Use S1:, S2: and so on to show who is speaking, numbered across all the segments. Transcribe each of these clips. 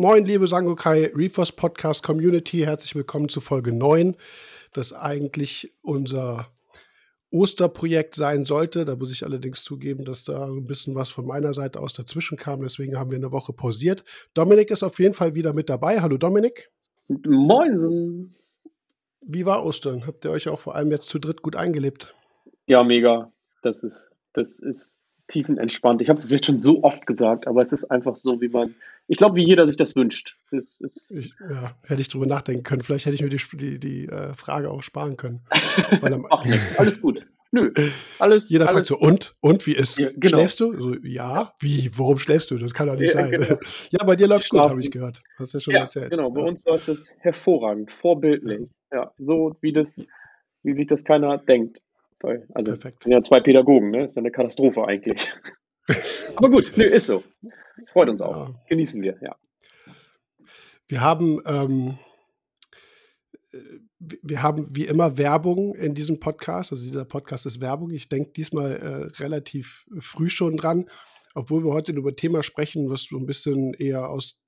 S1: Moin, liebe Sangokai Reefers Podcast Community. Herzlich willkommen zu Folge 9, das eigentlich unser Osterprojekt sein sollte. Da muss ich allerdings zugeben, dass da ein bisschen was von meiner Seite aus dazwischen kam. Deswegen haben wir eine Woche pausiert. Dominik ist auf jeden Fall wieder mit dabei. Hallo Dominik.
S2: Moin.
S1: Wie war Ostern? Habt ihr euch auch vor allem jetzt zu dritt gut eingelebt?
S2: Ja, mega. Das ist, das ist tiefenentspannt. Ich habe das jetzt schon so oft gesagt, aber es ist einfach so, wie man, ich glaube, wie jeder sich das wünscht. Das
S1: ich, ja, hätte ich drüber nachdenken können. Vielleicht hätte ich mir die, die, die äh, Frage auch sparen können.
S2: Ach, nix, alles gut. Nö, alles.
S1: Jeder
S2: alles
S1: fragt so, und? Und wie ist? Ja, genau. Schläfst du? So, ja, wie? Worum schläfst du? Das kann doch nicht ja, sein. Genau. Ja, bei dir läuft gut, habe ich gehört. Hast du ja schon ja, erzählt.
S2: Genau, bei uns läuft es hervorragend, vorbildlich. Ja, so wie das, wie sich das keiner denkt. Also, Perfekt. sind ja zwei Pädagogen, ne? Ist ja eine Katastrophe eigentlich. Aber gut, nö, ist so. Freut uns auch. Ja. Genießen wir, ja.
S1: Wir haben, ähm, wir haben wie immer Werbung in diesem Podcast. Also dieser Podcast ist Werbung. Ich denke diesmal äh, relativ früh schon dran, obwohl wir heute über ein Thema sprechen, was so ein bisschen eher aus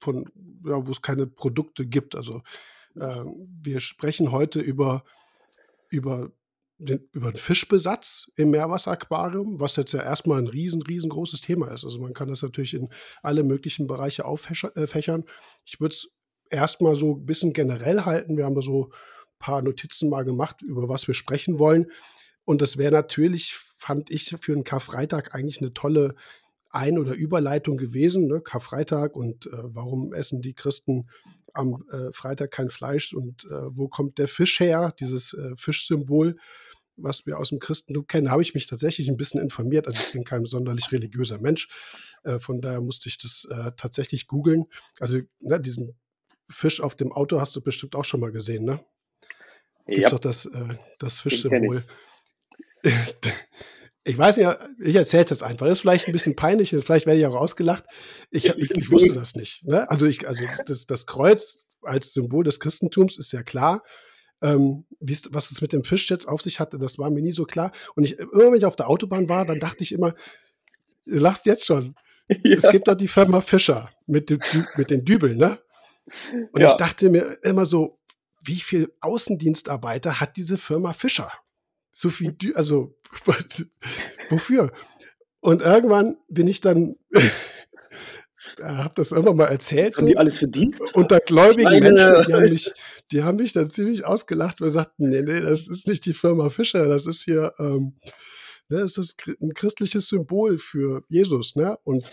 S1: von, ja, wo es keine Produkte gibt. Also äh, wir sprechen heute über, über den, über den Fischbesatz im Meerwasseraquarium, was jetzt ja erstmal ein riesen, riesengroßes Thema ist. Also man kann das natürlich in alle möglichen Bereiche auffächern. Äh, ich würde es erstmal so ein bisschen generell halten. Wir haben da so ein paar Notizen mal gemacht, über was wir sprechen wollen. Und das wäre natürlich, fand ich, für einen Karfreitag eigentlich eine tolle Ein- oder Überleitung gewesen. Ne? Karfreitag und äh, warum essen die Christen am äh, Freitag kein Fleisch und äh, wo kommt der Fisch her, dieses äh, Fischsymbol was wir aus dem Christentum kennen, habe ich mich tatsächlich ein bisschen informiert. Also ich bin kein sonderlich religiöser Mensch. Äh, von daher musste ich das äh, tatsächlich googeln. Also ne, diesen Fisch auf dem Auto hast du bestimmt auch schon mal gesehen, ne? Gibt ja. doch das, äh, das Fischsymbol. Ich, ich weiß ja, ich erzähle es jetzt einfach. Das ist vielleicht ein bisschen peinlich, vielleicht werde ich auch ausgelacht. Ich, ich, ich wusste das nicht. Ne? Also, ich, also das, das Kreuz als Symbol des Christentums ist ja klar. Ähm, was es mit dem Fisch jetzt auf sich hatte, das war mir nie so klar. Und ich, immer wenn ich auf der Autobahn war, dann dachte ich immer, du lachst jetzt schon. Ja. Es gibt da die Firma Fischer mit, dem, mit den Dübeln, ne? Und ja. ich dachte mir immer so, wie viel Außendienstarbeiter hat diese Firma Fischer? So viel, Dü also wofür? Und irgendwann bin ich dann habe das irgendwann mal erzählt.
S2: Haben so. die alles verdient?
S1: Unter gläubigen Meine... Menschen, die haben, mich, die haben mich dann ziemlich ausgelacht und sagten, nee, nee, das ist nicht die Firma Fischer, das ist hier, ähm, ne, das ist ein christliches Symbol für Jesus, ne? Und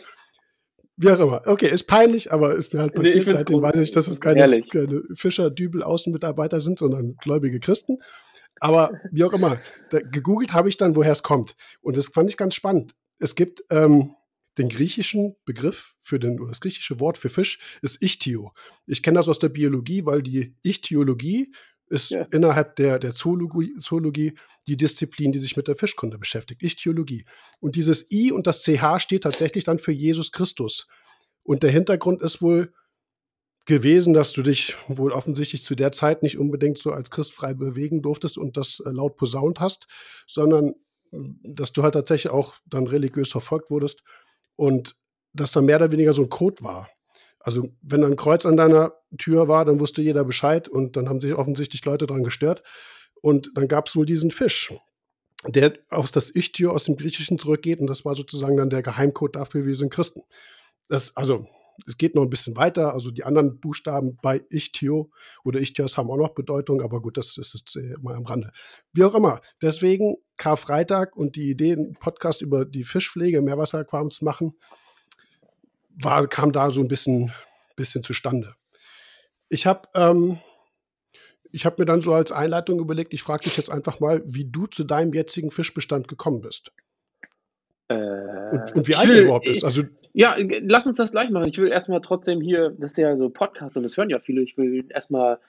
S1: wie auch immer. Okay, ist peinlich, aber ist mir halt passiert. Nee, Seitdem weiß ich, dass es keine, keine Fischer-Dübel-Außenmitarbeiter sind, sondern gläubige Christen. Aber wie auch immer, da, gegoogelt habe ich dann, woher es kommt. Und das fand ich ganz spannend. Es gibt ähm, den griechischen Begriff für den, oder das griechische Wort für Fisch ist Ichtio. Ich kenne das aus der Biologie, weil die Ichthyologie ist ja. innerhalb der, der Zoologie, Zoologie die Disziplin, die sich mit der Fischkunde beschäftigt, Ichthyologie. Und dieses I und das CH steht tatsächlich dann für Jesus Christus. Und der Hintergrund ist wohl gewesen, dass du dich wohl offensichtlich zu der Zeit nicht unbedingt so als Christ frei bewegen durftest und das äh, laut posaunt hast, sondern äh, dass du halt tatsächlich auch dann religiös verfolgt wurdest und das dann mehr oder weniger so ein Code war. Also wenn ein Kreuz an deiner Tür war, dann wusste jeder Bescheid und dann haben sich offensichtlich Leute dran gestört. Und dann gab es wohl diesen Fisch, der auf das Ich-Tür aus dem Griechischen zurückgeht und das war sozusagen dann der Geheimcode dafür, wir sind Christen. Das, also es geht noch ein bisschen weiter. Also die anderen Buchstaben bei Ichtio oder Ichtios haben auch noch Bedeutung, aber gut, das ist jetzt äh, mal am Rande. Wie auch immer. Deswegen Karfreitag und die Idee, einen Podcast über die Fischpflege im Meerwasseraquarium zu machen, war, kam da so ein bisschen, bisschen zustande. Ich habe ähm, ich mir dann so als Einleitung überlegt, ich frage dich jetzt einfach mal, wie du zu deinem jetzigen Fischbestand gekommen bist.
S2: Äh,
S1: und, und, wie alt will, er überhaupt ist. Also,
S2: ja, lass uns das gleich machen. Ich will erstmal trotzdem hier, das ist ja so Podcast und das hören ja viele, ich will erstmal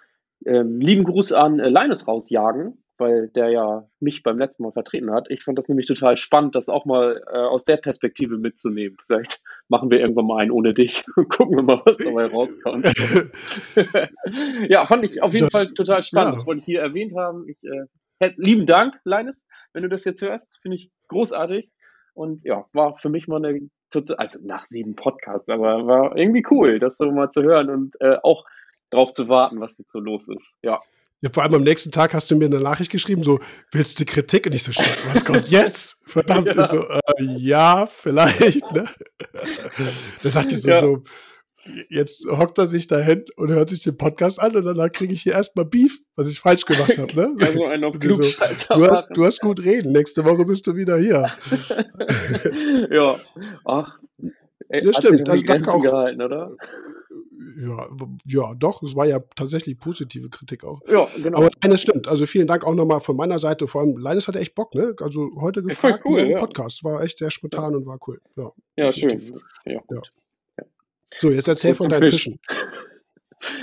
S2: ähm, lieben Gruß an äh, Linus rausjagen, weil der ja mich beim letzten Mal vertreten hat. Ich fand das nämlich total spannend, das auch mal äh, aus der Perspektive mitzunehmen. Vielleicht machen wir irgendwann mal einen ohne dich und gucken wir mal, was dabei rauskommt. ja, fand ich auf jeden das, Fall total spannend. Ja. Das wollte ich hier erwähnt haben. Ich, äh, lieben Dank, Linus, wenn du das jetzt hörst. Finde ich großartig. Und ja, war für mich mal eine also nach sieben Podcasts, aber war irgendwie cool, das so mal zu hören und äh, auch drauf zu warten, was jetzt so los ist. Ja.
S1: Ja, vor allem am nächsten Tag hast du mir eine Nachricht geschrieben, so, willst du Kritik? Und ich so, was kommt jetzt? Verdammt, ja. ich so, äh, ja, vielleicht, ne? da dachte ich so, ja. so, jetzt hockt er sich dahin und hört sich den Podcast an und danach kriege ich hier erstmal Beef, was ich falsch gemacht habe. Ne?
S2: Also einen auf
S1: du, so, du, hast, du hast gut reden, nächste Woche bist du wieder hier.
S2: ja, ach.
S1: Ey, ja, stimmt.
S2: Also, danke auch. Gehalten, oder?
S1: Ja, ja, doch, es war ja tatsächlich positive Kritik auch.
S2: Ja, genau.
S1: Aber eines stimmt. Also vielen Dank auch nochmal von meiner Seite. Vor allem, Leines hatte echt Bock, ne? Also heute gefragt,
S2: cool,
S1: ja. Podcast. War echt sehr spontan und war cool. Ja,
S2: ja schön. Ja, ja.
S1: So, jetzt erzähl von deinen Fisch. Fischen.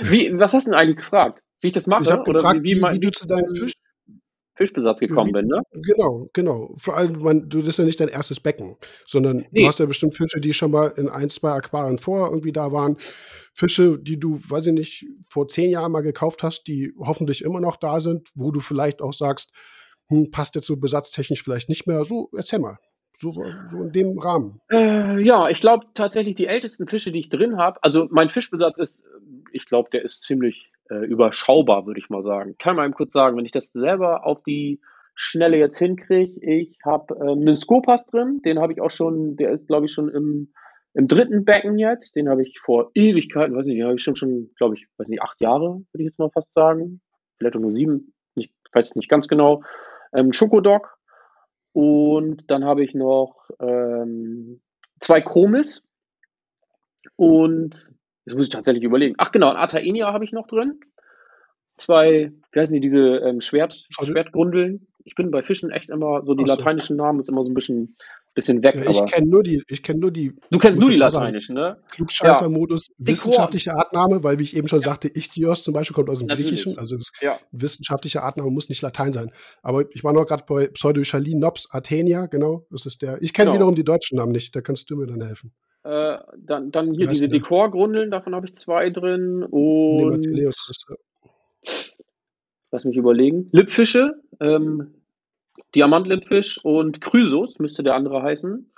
S2: Wie, was hast du denn eigentlich gefragt? Wie ich das mache?
S1: Ich habe gefragt, wie, wie, wie, wie du zu deinem Fisch
S2: Fischbesatz gekommen bin, ne?
S1: Genau, genau. Vor allem, man, du das ist ja nicht dein erstes Becken, sondern nee. du hast ja bestimmt Fische, die schon mal in ein, zwei Aquarien vor irgendwie da waren. Fische, die du, weiß ich nicht, vor zehn Jahren mal gekauft hast, die hoffentlich immer noch da sind, wo du vielleicht auch sagst, hm, passt jetzt so besatztechnisch vielleicht nicht mehr. So, erzähl mal. So, so in dem Rahmen.
S2: Äh, ja, ich glaube tatsächlich die ältesten Fische, die ich drin habe, also mein Fischbesatz ist, ich glaube, der ist ziemlich äh, überschaubar, würde ich mal sagen. Kann man eben kurz sagen, wenn ich das selber auf die Schnelle jetzt hinkriege, ich habe äh, einen Skopas drin, den habe ich auch schon, der ist, glaube ich, schon im, im dritten Becken jetzt, den habe ich vor Ewigkeiten, weiß nicht, den habe ich schon, schon glaube ich, weiß nicht, acht Jahre, würde ich jetzt mal fast sagen, vielleicht auch nur sieben, ich weiß es nicht ganz genau. Ähm, Schokodog und dann habe ich noch ähm, zwei Chromis und Jetzt muss ich tatsächlich überlegen. Ach genau, ein Ataenia habe ich noch drin. Zwei, wie heißen die, diese ähm, Schwert, Schwertgrundeln. Ich bin bei Fischen echt immer so, die so. lateinischen Namen ist immer so ein bisschen, bisschen weg.
S1: Ja, ich kenne nur die, ich kenne nur die.
S2: Du kennst nur die lateinischen, ne?
S1: Klugscheißer-Modus, ja. wissenschaftliche Artname, weil wie ich eben schon ja. sagte, Ichthios zum Beispiel kommt aus dem Natürlich. Griechischen, also wissenschaftliche Artname muss nicht Latein sein. Aber ich war noch gerade bei Pseudochalin Nops Artenia, genau, das ist der. Ich kenne genau. wiederum die deutschen Namen nicht, da kannst du mir dann helfen.
S2: Äh, dann, dann hier diese Dekorgrundeln, davon habe ich zwei drin. Und lass mich überlegen. Lippfische, ähm, Diamantlippfisch und Chrysos müsste der andere heißen.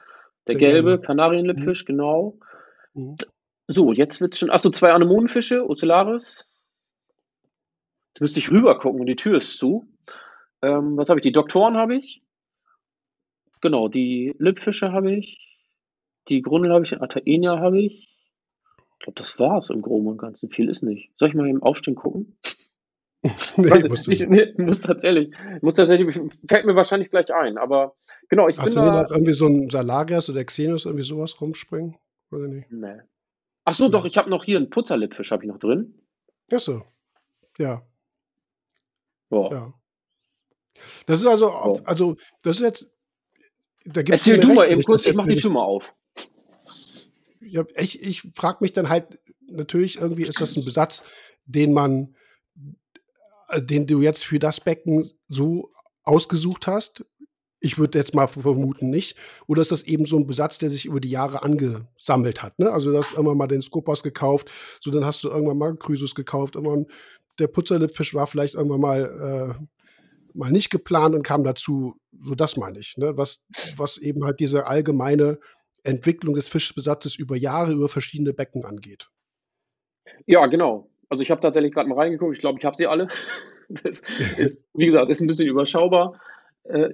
S2: Der, der gelbe, gelbe. Kanarienlippfisch, mhm. genau. Mhm. So, jetzt wird es schon. Achso, zwei Anemonenfische, Ocellaris. Da müsste ich rüber gucken und die Tür ist zu. Ähm, was habe ich? Die Doktoren habe ich. Genau, die Lippfische habe ich. Die Grundel habe ich, Ataenia habe ich. Ich glaube, das war es im Groben und Ganzen. Viel ist nicht. Soll ich mal im Aufstehen gucken? nee, musst du nicht. Ich, muss tatsächlich, muss tatsächlich, fällt mir wahrscheinlich gleich ein, aber genau, ich
S1: Hast bin du da, noch irgendwie so ein Salagas oder Xenos irgendwie sowas rumspringen? Oder nicht?
S2: Nee. Ach so, nee. doch, ich habe noch hier einen Putzerlippfisch habe ich noch drin.
S1: Ach so. Ja. Boah. Ja. Das ist also, Boah. also, das ist jetzt,
S2: da gibt's Erzähl du mal eben kurz, ich mach die Tür mal auf
S1: ja, ich, ich frage mich dann halt, natürlich irgendwie ist das ein Besatz, den man, den du jetzt für das Becken so ausgesucht hast. Ich würde jetzt mal vermuten nicht. Oder ist das eben so ein Besatz, der sich über die Jahre angesammelt hat? Ne? Also du hast irgendwann mal den Skopas gekauft, so dann hast du irgendwann mal Chrysus gekauft, irgendwann der Putzerlippfisch war vielleicht irgendwann mal äh, mal nicht geplant und kam dazu, so das meine ich, ne? was, was eben halt diese allgemeine Entwicklung des Fischbesatzes über Jahre, über verschiedene Becken angeht.
S2: Ja, genau. Also ich habe tatsächlich gerade mal reingeguckt. Ich glaube, ich habe sie alle. Das ist, wie gesagt, ist ein bisschen überschaubar. Äh,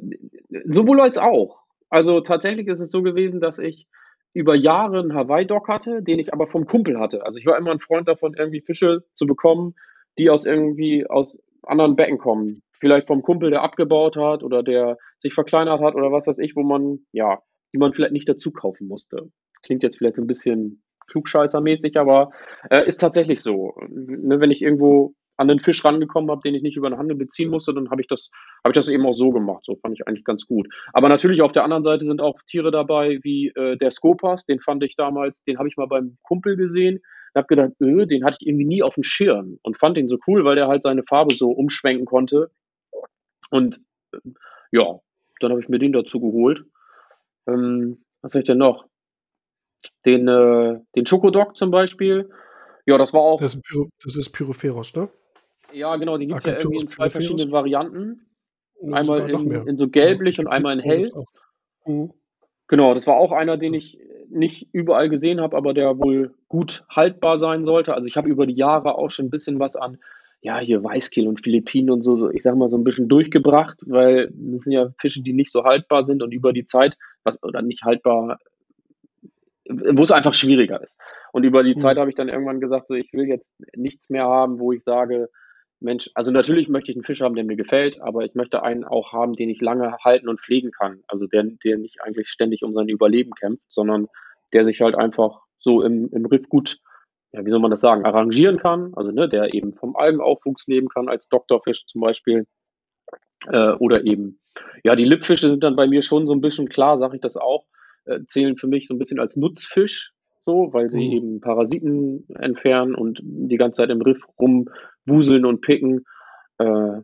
S2: sowohl als auch. Also tatsächlich ist es so gewesen, dass ich über Jahre einen Hawaii-Dock hatte, den ich aber vom Kumpel hatte. Also ich war immer ein Freund davon, irgendwie Fische zu bekommen, die aus irgendwie aus anderen Becken kommen. Vielleicht vom Kumpel, der abgebaut hat oder der sich verkleinert hat oder was weiß ich, wo man, ja, die man vielleicht nicht dazu kaufen musste. Klingt jetzt vielleicht ein bisschen klugscheißermäßig, aber äh, ist tatsächlich so. Ne, wenn ich irgendwo an den Fisch rangekommen habe, den ich nicht über den Handel beziehen musste, dann habe ich das, ich das eben auch so gemacht. So fand ich eigentlich ganz gut. Aber natürlich auf der anderen Seite sind auch Tiere dabei wie äh, der Skopas, den fand ich damals, den habe ich mal beim Kumpel gesehen. Ich habe gedacht, öh, den hatte ich irgendwie nie auf dem Schirm und fand den so cool, weil der halt seine Farbe so umschwenken konnte. Und äh, ja, dann habe ich mir den dazu geholt. Ähm, was habe ich denn noch? Den, äh, den Schokodog zum Beispiel. Ja, das war auch.
S1: Das ist, Pyro, das ist Pyropheros, ne?
S2: Ja, genau, die gibt es ja irgendwie in zwei verschiedenen Varianten. Einmal in, in, so gelblich ja, und einmal in hell. Mhm. Genau, das war auch einer, den ich, nicht überall gesehen habe, aber der wohl gut haltbar sein sollte. Also ich habe über die Jahre auch schon ein bisschen was an, ja, hier Weißkehl und Philippinen und so, ich sag mal, so ein bisschen durchgebracht, weil das sind ja Fische, die nicht so haltbar sind und über die Zeit, was oder nicht haltbar, wo es einfach schwieriger ist. Und über die mhm. Zeit habe ich dann irgendwann gesagt, so ich will jetzt nichts mehr haben, wo ich sage, Mensch, also natürlich möchte ich einen Fisch haben, der mir gefällt, aber ich möchte einen auch haben, den ich lange halten und pflegen kann. Also der, der nicht eigentlich ständig um sein Überleben kämpft, sondern der sich halt einfach so im, im Riff gut, ja, wie soll man das sagen, arrangieren kann. Also ne, der eben vom Algenaufwuchs leben kann, als Doktorfisch zum Beispiel. Äh, oder eben, ja, die Lippfische sind dann bei mir schon so ein bisschen, klar sage ich das auch, äh, zählen für mich so ein bisschen als Nutzfisch, so, weil sie mhm. eben Parasiten entfernen und die ganze Zeit im Riff rumwuseln und picken. Äh,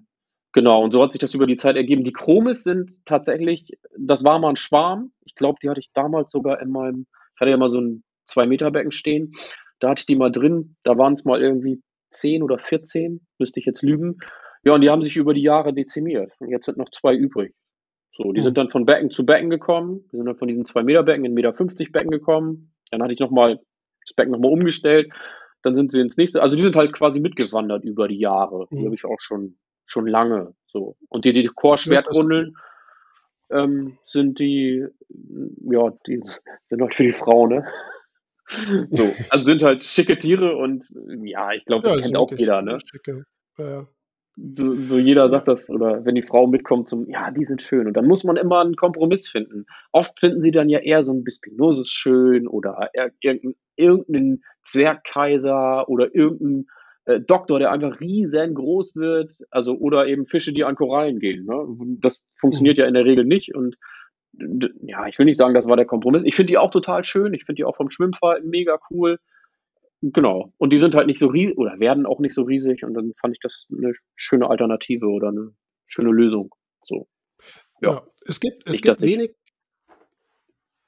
S2: genau, und so hat sich das über die Zeit ergeben. Die Chromis sind tatsächlich, das war mal ein Schwarm. Ich glaube, die hatte ich damals sogar in meinem, ich hatte ja mal so ein 2-Meter-Becken stehen. Da hatte ich die mal drin. Da waren es mal irgendwie 10 oder 14, müsste ich jetzt lügen. Ja, und die haben sich über die Jahre dezimiert. Und jetzt sind noch zwei übrig. So, die mhm. sind dann von Becken zu Becken gekommen. Die sind dann von diesen 2 Meter Becken in 1,50 Meter Becken gekommen. Dann hatte ich nochmal das Becken nochmal umgestellt. Dann sind sie ins nächste. Also die sind halt quasi mitgewandert über die Jahre. Die mhm. habe ich auch schon, schon lange. So. Und die, die Chor-Schwertrundeln ähm, sind die, ja, die sind halt für die Frau, ne? so. Also sind halt schicke Tiere und ja, ich glaube, das ja, kennt auch jeder, ne? Schicke. Ja so, so jeder sagt das, oder wenn die Frau mitkommt zum, ja, die sind schön. Und dann muss man immer einen Kompromiss finden. Oft finden sie dann ja eher so ein Bispinosus schön oder irgendeinen irgendein Zwergkaiser oder irgendein äh, Doktor, der einfach riesengroß wird. Also, oder eben Fische, die an Korallen gehen. Ne? Das funktioniert mhm. ja in der Regel nicht. Und ja, ich will nicht sagen, das war der Kompromiss. Ich finde die auch total schön. Ich finde die auch vom Schwimmverhalten mega cool. Genau. Und die sind halt nicht so riesig oder werden auch nicht so riesig und dann fand ich das eine schöne Alternative oder eine schöne Lösung. So.
S1: Ja, ja es gibt, es nicht, gibt wenig.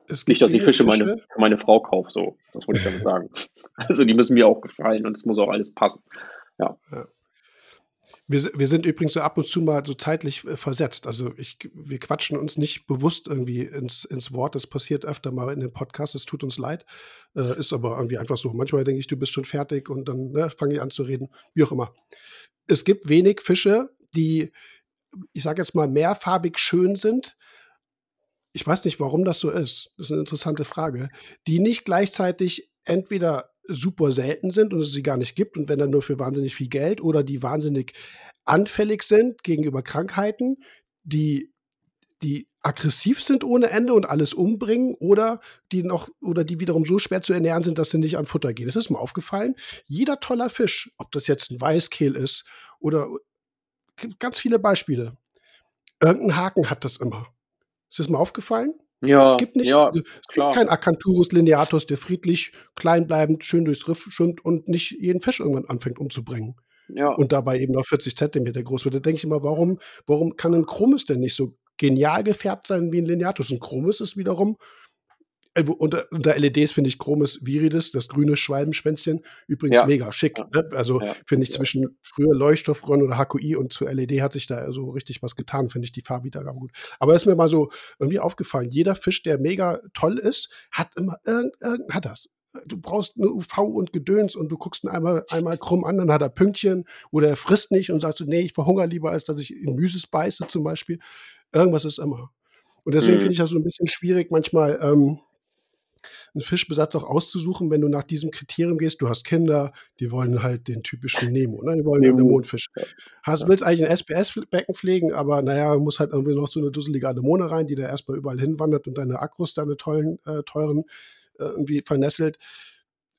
S2: Es nicht, dass ich Fische, Fische meine, meine Frau kaufe, so. Das wollte ich damit sagen. also die müssen mir auch gefallen und es muss auch alles passen. ja. ja.
S1: Wir, wir sind übrigens so ab und zu mal so zeitlich äh, versetzt. Also ich, wir quatschen uns nicht bewusst irgendwie ins, ins Wort. Das passiert öfter mal in den Podcasts. Es tut uns leid. Äh, ist aber irgendwie einfach so. Manchmal denke ich, du bist schon fertig und dann ne, fange ich an zu reden. Wie auch immer. Es gibt wenig Fische, die, ich sage jetzt mal, mehrfarbig schön sind. Ich weiß nicht, warum das so ist. Das ist eine interessante Frage. Die nicht gleichzeitig entweder super selten sind und es sie gar nicht gibt und wenn dann nur für wahnsinnig viel Geld oder die wahnsinnig anfällig sind gegenüber Krankheiten, die die aggressiv sind ohne Ende und alles umbringen oder die noch oder die wiederum so schwer zu ernähren sind, dass sie nicht an Futter gehen. Das ist mir aufgefallen. Jeder toller Fisch, ob das jetzt ein Weißkehl ist oder ganz viele Beispiele. Irgendein Haken hat das immer. Ist das mal aufgefallen?
S2: Ja,
S1: es gibt nicht, ja, also, es gibt kein Acanthurus lineatus, der friedlich, kleinbleibend, schön durchs Riff schwimmt und nicht jeden Fisch irgendwann anfängt umzubringen. Ja. Und dabei eben noch 40 Zentimeter groß wird. Da denke ich immer, warum, warum kann ein Chromis denn nicht so genial gefärbt sein wie ein Lineatus? Ein Chromis ist wiederum äh, unter, unter LEDs finde ich Chromis viridis, das grüne Schwalbenschwänzchen, übrigens ja. mega schick. Ne? Also ja. finde ich zwischen früher Leuchtstoffröhren oder HQI und zu LED hat sich da so richtig was getan, finde ich die Farbwiedergabe gut. Aber ist mir mal so irgendwie aufgefallen, jeder Fisch, der mega toll ist, hat immer irgend, irgend hat das. Du brauchst eine UV und Gedöns und du guckst ihn einmal, einmal krumm an, dann hat er Pünktchen oder er frisst nicht und sagst, nee, ich verhungere lieber, als dass ich in Müses beiße zum Beispiel. Irgendwas ist immer. Und deswegen mhm. finde ich das so ein bisschen schwierig, manchmal ähm, einen Fischbesatz auch auszusuchen, wenn du nach diesem Kriterium gehst. Du hast Kinder, die wollen halt den typischen Nemo, ne? die wollen Nemo. einen Mondfisch. Hast, willst eigentlich ein SPS-Becken pflegen, aber naja, muss halt irgendwie noch so eine dusselige Anemone rein, die da erstmal überall hinwandert und deine Akkus, deine tollen, äh, teuren äh, irgendwie vernässelt.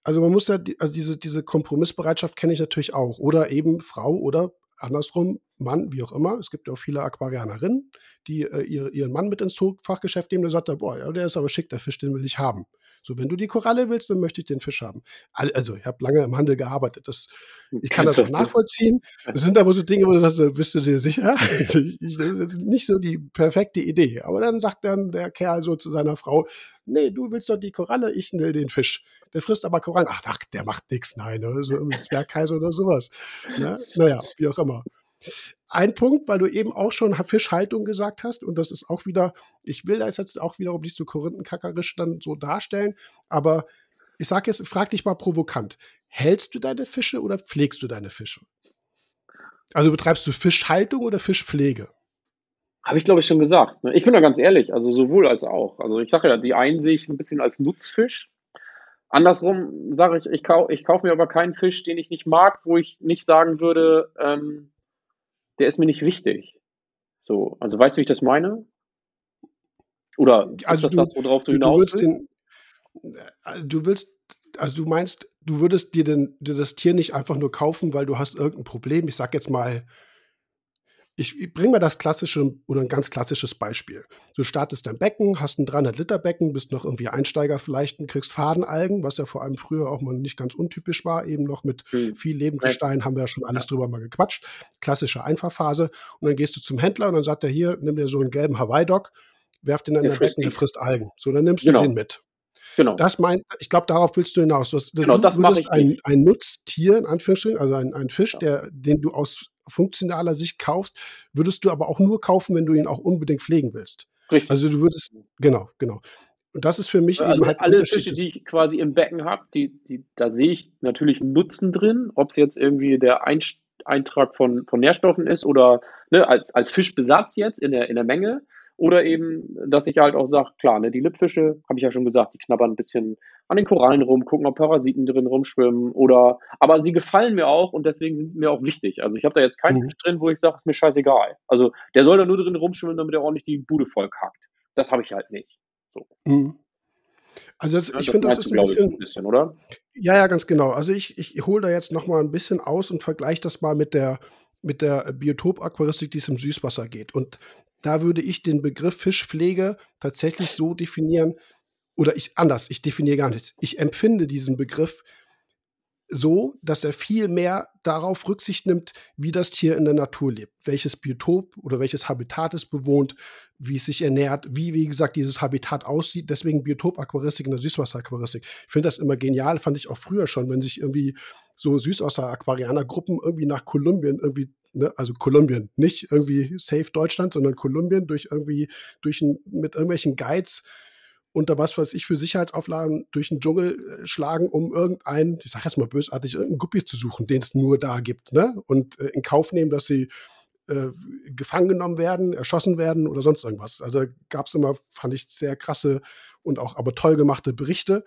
S1: Also man muss ja, also diese, diese Kompromissbereitschaft kenne ich natürlich auch. Oder eben Frau oder andersrum, Mann, wie auch immer. Es gibt ja auch viele Aquarianerinnen, die äh, ihren Mann mit ins Fachgeschäft nehmen und sagt, boah, ja, der ist aber schick, der Fisch, den will ich haben. So, wenn du die Koralle willst, dann möchte ich den Fisch haben. Also, ich habe lange im Handel gearbeitet. Das, ich kann das auch nachvollziehen. Das sind aber so Dinge, wo du sagst, bist du dir sicher? das ist nicht so die perfekte Idee. Aber dann sagt dann der Kerl so zu seiner Frau, nee, du willst doch die Koralle, ich will den Fisch. Der frisst aber Korallen. Ach, ach der macht nichts, nein, oder so ein Zwergkaiser oder sowas. Ja? Naja, wie auch immer. Ein Punkt, weil du eben auch schon Fischhaltung gesagt hast, und das ist auch wieder, ich will das jetzt auch wiederum nicht so korinthenkackerisch dann so darstellen, aber ich sage jetzt, frag dich mal provokant. Hältst du deine Fische oder pflegst du deine Fische? Also betreibst du Fischhaltung oder Fischpflege?
S2: Habe ich, glaube ich, schon gesagt. Ne? Ich bin da ganz ehrlich, also sowohl als auch. Also ich sage ja, die einen sehe ich ein bisschen als Nutzfisch. Andersrum sage ich, ich, kau ich kaufe mir aber keinen Fisch, den ich nicht mag, wo ich nicht sagen würde, ähm, der ist mir nicht wichtig. So, also weißt du, wie ich das meine? Oder
S1: also ist das du, das, worauf du hinaus willst? Den, äh, du willst, also du meinst, du würdest dir, den, dir das Tier nicht einfach nur kaufen, weil du hast irgendein Problem. Ich sag jetzt mal, ich bringe mal das klassische oder ein ganz klassisches Beispiel. Du startest dein Becken, hast ein 300-Liter-Becken, bist noch irgendwie Einsteiger vielleicht und kriegst Fadenalgen, was ja vor allem früher auch mal nicht ganz untypisch war, eben noch mit mhm. viel Lebendgestein, haben wir ja schon alles drüber mal gequatscht. Klassische Einfahrphase. Und dann gehst du zum Händler und dann sagt er hier, nimm dir so einen gelben Hawaii-Dog, werf den in dein Becken, der frisst Algen. So, dann nimmst genau. du den mit. Genau. Das meint, ich glaube, darauf willst du hinaus. Du, genau, du das würdest ein, ein Nutztier, in Anführungsstrichen, also ein, ein Fisch, ja. der, den du aus funktionaler Sicht kaufst, würdest du aber auch nur kaufen, wenn du ihn auch unbedingt pflegen willst. Richtig. Also du würdest, genau, genau. Und das ist für mich
S2: also eben halt alle Fische, die ich quasi im Becken habe, die, die, da sehe ich natürlich Nutzen drin, ob es jetzt irgendwie der Eintrag von, von Nährstoffen ist oder ne, als, als Fischbesatz jetzt in der, in der Menge. Oder eben, dass ich halt auch sage, klar, ne, die Lippfische, habe ich ja schon gesagt, die knabbern ein bisschen an den Korallen rum, gucken, ob Parasiten drin rumschwimmen oder, aber sie gefallen mir auch und deswegen sind sie mir auch wichtig. Also ich habe da jetzt keinen mhm. Drin, wo ich sage, ist mir scheißegal. Also der soll da nur drin rumschwimmen, damit er ordentlich die Bude voll kackt. Das habe ich halt nicht. So.
S1: Mhm. Also das, ja, ich finde, das ist ein bisschen, ein bisschen, oder? Ja, ja, ganz genau. Also ich, ich hole da jetzt noch mal ein bisschen aus und vergleiche das mal mit der mit der Biotop-Aquaristik, die es im Süßwasser geht. Und da würde ich den Begriff Fischpflege tatsächlich so definieren, oder ich anders, ich definiere gar nichts. Ich empfinde diesen Begriff so, dass er viel mehr darauf Rücksicht nimmt, wie das Tier in der Natur lebt, welches Biotop oder welches Habitat es bewohnt, wie es sich ernährt, wie, wie gesagt, dieses Habitat aussieht. Deswegen Biotop-Aquaristik in der Süßwasser-Aquaristik. Ich finde das immer genial, fand ich auch früher schon, wenn sich irgendwie so Süßwasser-Aquarianer-Gruppen irgendwie nach Kolumbien irgendwie, ne, also Kolumbien, nicht irgendwie safe Deutschland, sondern Kolumbien durch irgendwie, durch ein, mit irgendwelchen Guides unter was weiß ich für Sicherheitsauflagen durch den Dschungel äh, schlagen, um irgendeinen, ich sage jetzt mal bösartig, irgendeinen Guppi zu suchen, den es nur da gibt, ne? Und äh, in Kauf nehmen, dass sie äh, gefangen genommen werden, erschossen werden oder sonst irgendwas. Also gab es immer, fand ich, sehr krasse und auch aber toll gemachte Berichte,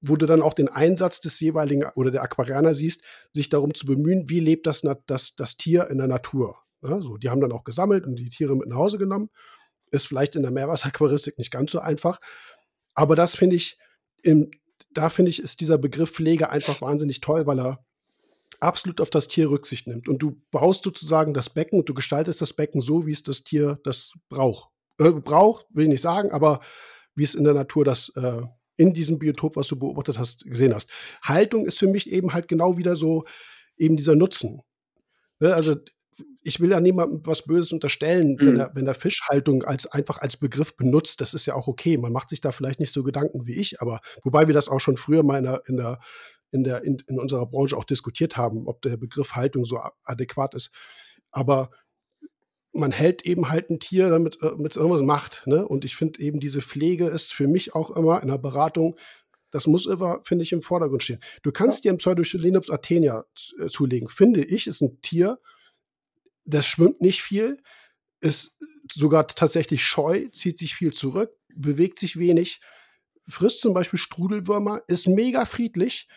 S1: wo du dann auch den Einsatz des jeweiligen oder der Aquarianer siehst, sich darum zu bemühen, wie lebt das, das, das Tier in der Natur. Ne? So, die haben dann auch gesammelt und die Tiere mit nach Hause genommen. Ist vielleicht in der Meerwasseraquaristik nicht ganz so einfach. Aber das finde ich, im, da finde ich, ist dieser Begriff Pflege einfach wahnsinnig toll, weil er absolut auf das Tier Rücksicht nimmt. Und du baust sozusagen das Becken und du gestaltest das Becken so, wie es das Tier das braucht. Äh, braucht, will ich nicht sagen, aber wie es in der Natur das äh, in diesem Biotop, was du beobachtet hast, gesehen hast. Haltung ist für mich eben halt genau wieder so eben dieser Nutzen. Ne, also ich will ja niemandem was Böses unterstellen, mhm. wenn, er, wenn er Fischhaltung als einfach als Begriff benutzt. Das ist ja auch okay. Man macht sich da vielleicht nicht so Gedanken wie ich, aber wobei wir das auch schon früher mal in der, in der, in, der, in, in unserer Branche auch diskutiert haben, ob der Begriff Haltung so adäquat ist. Aber man hält eben halt ein Tier, damit äh, es irgendwas macht. Ne? Und ich finde eben, diese Pflege ist für mich auch immer in der Beratung das muss immer, finde ich, im Vordergrund stehen. Du kannst dir ein Pseudochelinops athenia äh, zulegen. Finde ich, ist ein Tier, das schwimmt nicht viel, ist sogar tatsächlich scheu, zieht sich viel zurück, bewegt sich wenig, frisst zum Beispiel Strudelwürmer, ist mega friedlich.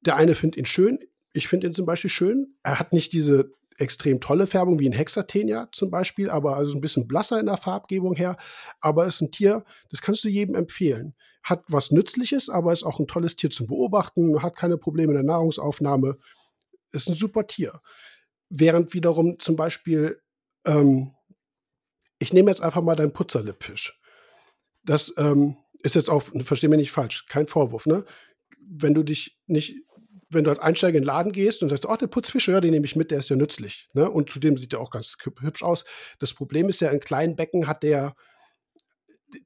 S1: Der eine findet ihn schön, ich finde ihn zum Beispiel schön. Er hat nicht diese extrem tolle Färbung wie ein Hexatenia zum Beispiel, aber also ein bisschen blasser in der Farbgebung her. Aber ist ein Tier, das kannst du jedem empfehlen. Hat was Nützliches, aber ist auch ein tolles Tier zum Beobachten, hat keine Probleme in der Nahrungsaufnahme. Ist ein super Tier. Während wiederum zum Beispiel, ähm, ich nehme jetzt einfach mal deinen Putzerlippfisch. Das ähm, ist jetzt auch, versteh mich nicht falsch, kein Vorwurf, ne? Wenn du dich nicht, wenn du als Einsteiger in den Laden gehst und sagst, oh, der Putzfisch, ja, den nehme ich mit, der ist ja nützlich. Ne? Und zudem sieht er auch ganz hübsch aus. Das Problem ist ja, in kleinen Becken hat der,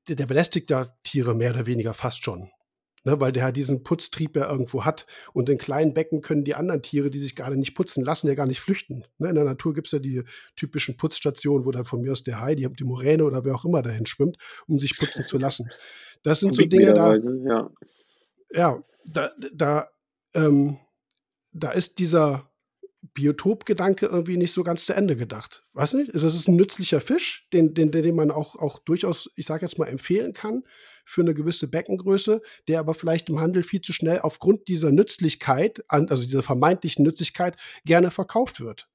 S1: der, der belästigt ja Tiere mehr oder weniger fast schon. Ne, weil der halt diesen Putztrieb ja irgendwo hat. Und in kleinen Becken können die anderen Tiere, die sich gerade nicht putzen lassen, ja gar nicht flüchten. Ne, in der Natur gibt es ja die typischen Putzstationen, wo dann von mir aus der Hai, die, die Moräne oder wer auch immer dahin schwimmt, um sich putzen zu lassen. Das sind so Dinge da. Ja, ja da, da, ähm, da ist dieser Biotopgedanke irgendwie nicht so ganz zu Ende gedacht. Weißt du nicht? Es ist ein nützlicher Fisch, den, den, den man auch, auch durchaus, ich sage jetzt mal, empfehlen kann für eine gewisse Beckengröße, der aber vielleicht im Handel viel zu schnell aufgrund dieser Nützlichkeit, also dieser vermeintlichen Nützlichkeit, gerne verkauft wird.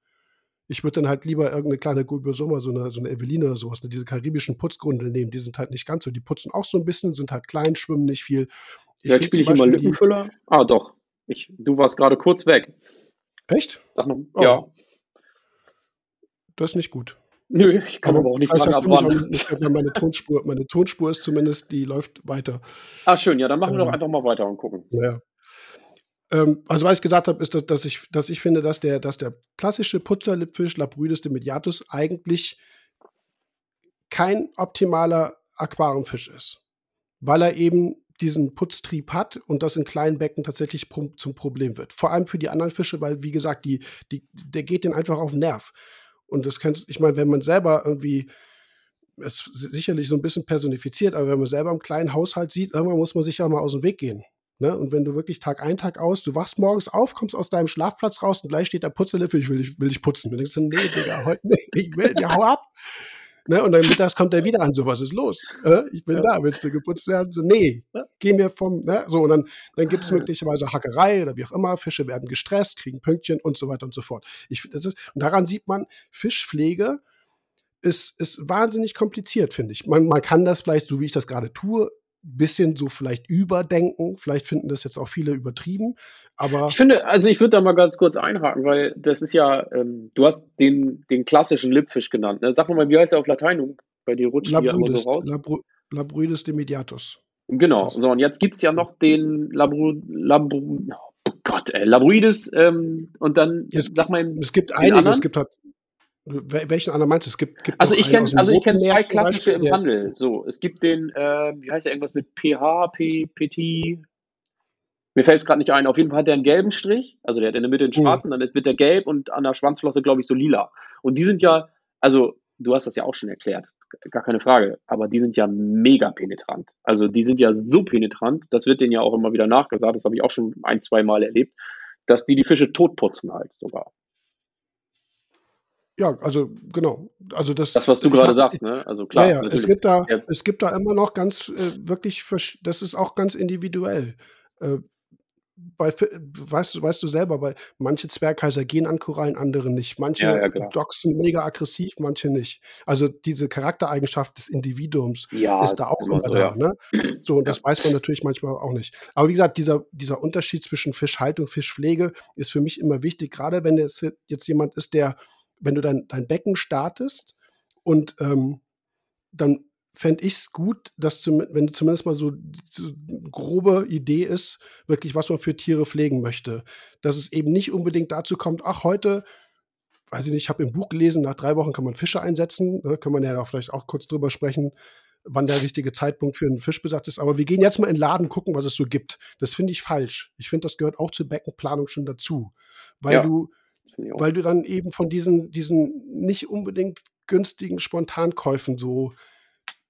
S1: Ich würde dann halt lieber irgendeine kleine Gulbosoma, so eine, so eine Eveline oder sowas, ne, diese karibischen Putzgrundel nehmen. Die sind halt nicht ganz so. Die putzen auch so ein bisschen, sind halt klein, schwimmen nicht viel.
S2: Ich ja, jetzt spiele ich immer Lückenfüller. ah, doch. Ich, du warst gerade kurz weg.
S1: Echt?
S2: Sag noch, oh. ja.
S1: Das ist nicht gut.
S2: Nö, ich kann aber, aber auch nicht sagen, ab wann.
S1: Nicht, meine, Tonspur, meine Tonspur ist zumindest, die läuft weiter.
S2: Ah, schön, ja, dann machen wir ähm, doch einfach mal weiter und gucken.
S1: Ja. Ähm, also, was ich gesagt habe, ist, dass, dass, ich, dass ich finde, dass der, dass der klassische Putzerlippfisch Labrydes demediatus eigentlich kein optimaler Aquariumfisch ist. Weil er eben diesen Putztrieb hat und das in kleinen Becken tatsächlich zum Problem wird. Vor allem für die anderen Fische, weil, wie gesagt, die, die, der geht den einfach auf den Nerv. Und das kannst, ich meine, wenn man selber irgendwie es sicherlich so ein bisschen personifiziert, aber wenn man selber im kleinen Haushalt sieht, irgendwann muss man sich ja mal aus dem Weg gehen. Ne? Und wenn du wirklich Tag ein, Tag aus, du wachst morgens auf, kommst aus deinem Schlafplatz raus und gleich steht der Putzerliffel, ich will, ich will dich putzen. Und denkst du, nee, Digga, heute nicht, ich will, ja, hau ab. Ne? Und dann mittags kommt er wieder an, so, was ist los? Äh, ich bin ja. da, willst du geputzt werden? So, nee, geh mir vom, ne? so, und dann, dann gibt es ah. möglicherweise Hackerei oder wie auch immer, Fische werden gestresst, kriegen Pünktchen und so weiter und so fort. Ich, das ist, und daran sieht man, Fischpflege ist, ist wahnsinnig kompliziert, finde ich. Man, man kann das vielleicht, so wie ich das gerade tue, bisschen so vielleicht überdenken. Vielleicht finden das jetzt auch viele übertrieben. Aber
S2: ich finde, also ich würde da mal ganz kurz einhaken, weil das ist ja, ähm, du hast den, den klassischen Lippfisch genannt. Ne? Sag mal, wie heißt er auf Latein? Bei dir rutscht
S1: die immer so raus. Labru, Labruides de mediatus.
S2: Genau, so und jetzt gibt es ja noch den Labru, Labru, oh Gott, ey, Labruides ähm, und dann,
S1: es, sag mal, es gibt einige, anderen? es gibt halt welchen anderen meinst du? Es gibt, gibt
S2: also ich kenne also ich kenne zwei klassische im Handel. So, es gibt den, äh, wie heißt der irgendwas mit PH, P, PT. Mir fällt es gerade nicht ein. Auf jeden Fall hat der einen gelben Strich, also der hat in der Mitte einen hm. schwarzen, mhm. dann wird der gelb und an der Schwanzflosse glaube ich so lila. Und die sind ja, also du hast das ja auch schon erklärt, gar keine Frage, aber die sind ja mega penetrant. Also die sind ja so penetrant, das wird denen ja auch immer wieder nachgesagt, das habe ich auch schon ein, zwei Mal erlebt, dass die die Fische totputzen halt sogar.
S1: Ja, also genau. Also das,
S2: das was du gerade sagst, ne? Also klar.
S1: Ja, ja. Es, gibt da, ja. es gibt da immer noch ganz äh, wirklich, das ist auch ganz individuell. Äh, bei, weißt, du, weißt du selber, bei manche Zwergheiser gehen an Korallen, andere nicht. Manche ja, ja, Dogs sind mega aggressiv, manche nicht. Also diese Charaktereigenschaft des Individuums ja, ist da auch immer so, da. Ne? So, und das weiß man natürlich manchmal auch nicht. Aber wie gesagt, dieser, dieser Unterschied zwischen Fischhaltung und Fischpflege ist für mich immer wichtig, gerade wenn jetzt, jetzt jemand ist, der wenn du dein, dein Becken startest und ähm, dann fände ich es gut, dass zum, wenn du zumindest mal so, so eine grobe Idee ist, wirklich, was man für Tiere pflegen möchte. Dass es eben nicht unbedingt dazu kommt, ach, heute, weiß ich nicht, ich habe im Buch gelesen, nach drei Wochen kann man Fische einsetzen. Ne, können wir ja da vielleicht auch kurz drüber sprechen, wann der richtige Zeitpunkt für einen Fischbesatz ist. Aber wir gehen jetzt mal in den Laden gucken, was es so gibt. Das finde ich falsch. Ich finde, das gehört auch zur Beckenplanung schon dazu. Weil ja. du weil du dann eben von diesen, diesen nicht unbedingt günstigen Spontankäufen so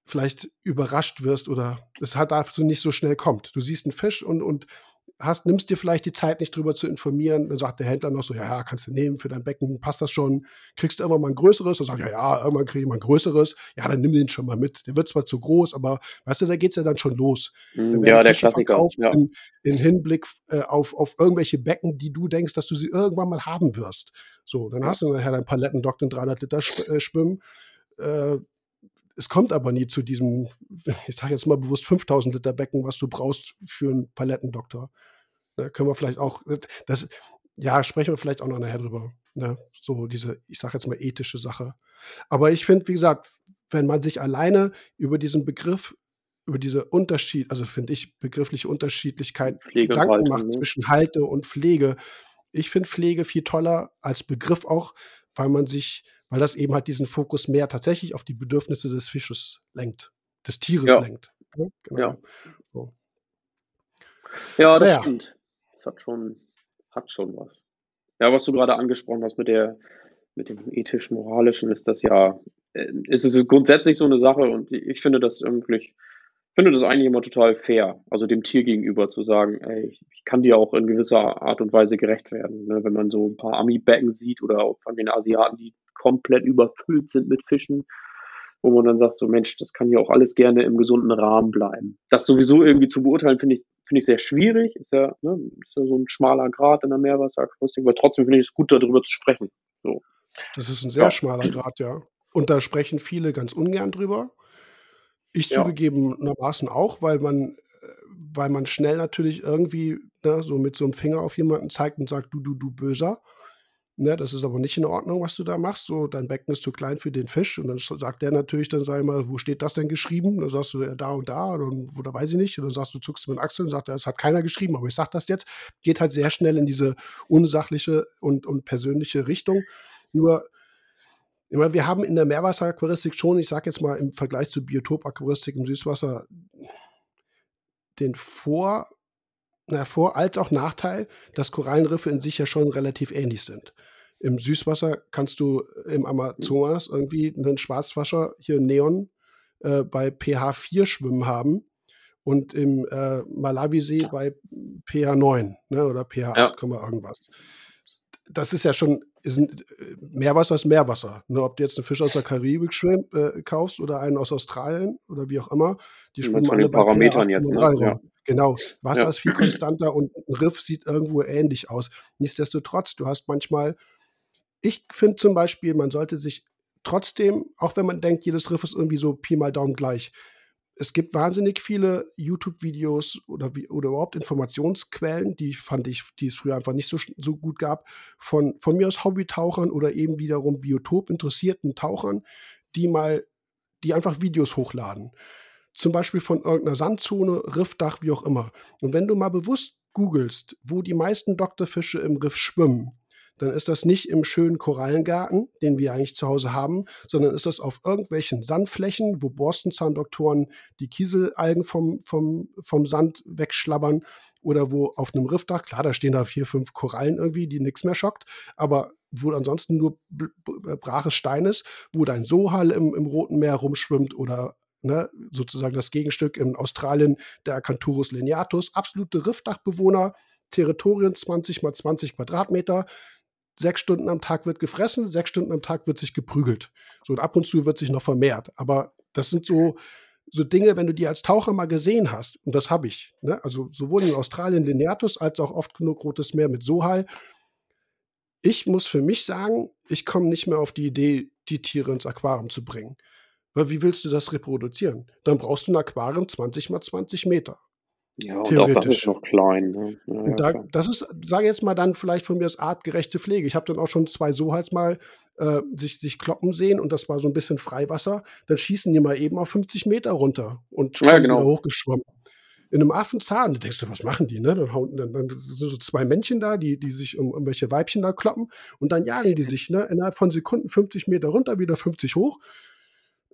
S1: vielleicht überrascht wirst oder es halt dafür nicht so schnell kommt. Du siehst einen Fisch und, und hast, nimmst dir vielleicht die Zeit nicht drüber zu informieren. Dann sagt der Händler noch so, ja, ja, kannst du nehmen für dein Becken, passt das schon. Kriegst du irgendwann mal ein größeres? Dann sagt ja, ja, irgendwann kriege ich mal ein größeres. Ja, dann nimm den schon mal mit. Der wird zwar zu groß, aber weißt du, da geht es ja dann schon los.
S2: Mm, ja, der Klassiker. Ja.
S1: In, in Hinblick äh, auf, auf irgendwelche Becken, die du denkst, dass du sie irgendwann mal haben wirst. So, dann hast du nachher dein Palettendock in 300 Liter äh, schwimmen. Äh, es kommt aber nie zu diesem, ich sage jetzt mal bewusst 5000 Liter Becken, was du brauchst für einen Palettendoktor. Da können wir vielleicht auch, das, ja, sprechen wir vielleicht auch noch nachher drüber. Ne? So diese, ich sage jetzt mal ethische Sache. Aber ich finde, wie gesagt, wenn man sich alleine über diesen Begriff, über diese Unterschied, also finde ich begriffliche Unterschiedlichkeit Pflege Gedanken macht ne? zwischen Halte und Pflege. Ich finde Pflege viel toller als Begriff auch, weil man sich weil das eben halt diesen Fokus mehr tatsächlich auf die Bedürfnisse des Fisches lenkt, des Tieres ja. lenkt.
S2: Ne? Genau. Ja. So. Ja, das naja. stimmt. Hat schon, hat schon was. Ja, was du gerade angesprochen hast mit der, mit dem ethisch-moralischen, ist das ja, äh, ist es grundsätzlich so eine Sache und ich finde das irgendwie, finde das eigentlich immer total fair, also dem Tier gegenüber zu sagen, ey, ich, ich kann dir auch in gewisser Art und Weise gerecht werden. Ne? Wenn man so ein paar Ami-Becken sieht oder auch von den Asiaten, die komplett überfüllt sind mit Fischen, wo man dann sagt, so Mensch, das kann ja auch alles gerne im gesunden Rahmen bleiben. Das sowieso irgendwie zu beurteilen, finde ich, finde ich sehr schwierig. Ist ja, ne, ist ja so ein schmaler Grad in der Meerwasseraquaristik, aber trotzdem finde ich es gut, darüber zu sprechen. So.
S1: Das ist ein sehr ja. schmaler Grad, ja. Und da sprechen viele ganz ungern drüber. Ich ja. zugegebenermaßen auch, weil man, äh, weil man schnell natürlich irgendwie ne, so mit so einem Finger auf jemanden zeigt und sagt, du, du, du Böser. Ne, das ist aber nicht in Ordnung, was du da machst. So, dein Becken ist zu klein für den Fisch. Und dann sagt der natürlich, dann sag ich mal, wo steht das denn geschrieben? Dann sagst du, ja, da und da oder, oder weiß ich nicht. Und dann sagst du, zuckst du mit den Achseln und sagst, das hat keiner geschrieben, aber ich sag das jetzt. Geht halt sehr schnell in diese unsachliche und, und persönliche Richtung. Nur, ich meine, wir haben in der Meerwasseraquaristik schon, ich sage jetzt mal im Vergleich zu Biotopaquaristik im Süßwasser, den Vor- na, Vor- als auch Nachteil, dass Korallenriffe in sich ja schon relativ ähnlich sind. Im Süßwasser kannst du im Amazonas irgendwie einen Schwarzwasser, hier Neon, äh, bei pH 4 schwimmen haben und im äh, Malawisee bei pH 9 ne, oder pH 8, ja. irgendwas. Das ist ja schon ist ein, äh, Meerwasser ist Meerwasser. Ne? Ob du jetzt einen Fisch aus der Karibik schwimm, äh, kaufst oder einen aus Australien oder wie auch immer, die schwimmen alle bei
S2: Parametern jetzt. Ne? Ja.
S1: Genau, Wasser ja. ist viel konstanter und ein Riff sieht irgendwo ähnlich aus. Nichtsdestotrotz, du hast manchmal, ich finde zum Beispiel, man sollte sich trotzdem, auch wenn man denkt, jedes Riff ist irgendwie so Pi mal Daumen gleich, es gibt wahnsinnig viele YouTube-Videos oder, oder überhaupt Informationsquellen, die fand ich, die es früher einfach nicht so, so gut gab, von, von mir aus Hobbytauchern oder eben wiederum Biotop-interessierten Tauchern, die mal, die einfach Videos hochladen. Zum Beispiel von irgendeiner Sandzone, Riffdach, wie auch immer. Und wenn du mal bewusst googelst, wo die meisten Doktorfische im Riff schwimmen, dann ist das nicht im schönen Korallengarten, den wir eigentlich zu Hause haben, sondern ist das auf irgendwelchen Sandflächen, wo Borstenzahndoktoren die Kieselalgen vom, vom, vom Sand wegschlabbern oder wo auf einem Riffdach, klar, da stehen da vier, fünf Korallen irgendwie, die nichts mehr schockt, aber wo ansonsten nur braches Stein ist, wo dein Sohal im, im Roten Meer rumschwimmt oder Ne, sozusagen das Gegenstück in Australien der Acanthurus lineatus, absolute Riffdachbewohner, Territorien 20 mal 20 Quadratmeter, sechs Stunden am Tag wird gefressen, sechs Stunden am Tag wird sich geprügelt. So und ab und zu wird sich noch vermehrt. Aber das sind so, so Dinge, wenn du die als Taucher mal gesehen hast, und das habe ich, ne? also sowohl in Australien Lineatus als auch oft genug Rotes Meer mit Sohal. Ich muss für mich sagen, ich komme nicht mehr auf die Idee, die Tiere ins Aquarium zu bringen. Weil wie willst du das reproduzieren? Dann brauchst du ein Aquarium 20 mal 20 Meter.
S2: Ja, und auch das ist noch klein. Ne? Ja,
S1: da, das ist, sage jetzt mal dann vielleicht von mir als artgerechte Pflege. Ich habe dann auch schon zwei Sohals mal äh, sich, sich kloppen sehen und das war so ein bisschen Freiwasser. Dann schießen die mal eben auf 50 Meter runter und
S2: ja, genau.
S1: wieder hochgeschwommen. In einem Affenzahn, da denkst du, was machen die? Ne? Dann, hauen, dann, dann sind so zwei Männchen da, die, die sich um irgendwelche Weibchen da kloppen und dann jagen die sich ne? innerhalb von Sekunden 50 Meter runter, wieder 50 hoch.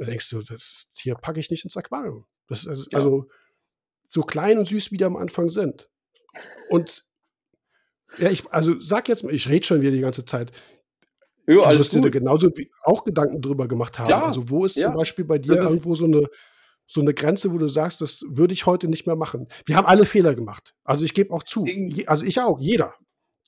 S1: Da denkst du, das Tier packe ich nicht ins Aquarium. Das, also, ja. also so klein und süß wie die am Anfang sind. Und ja, ich, also sag jetzt mal, ich rede schon wieder die ganze Zeit. Ja, du wirst dir da genauso wie auch Gedanken drüber gemacht haben. Ja, also, wo ist ja, zum Beispiel bei dir irgendwo so eine, so eine Grenze, wo du sagst, das würde ich heute nicht mehr machen? Wir haben alle Fehler gemacht. Also, ich gebe auch zu. Also, ich auch, jeder.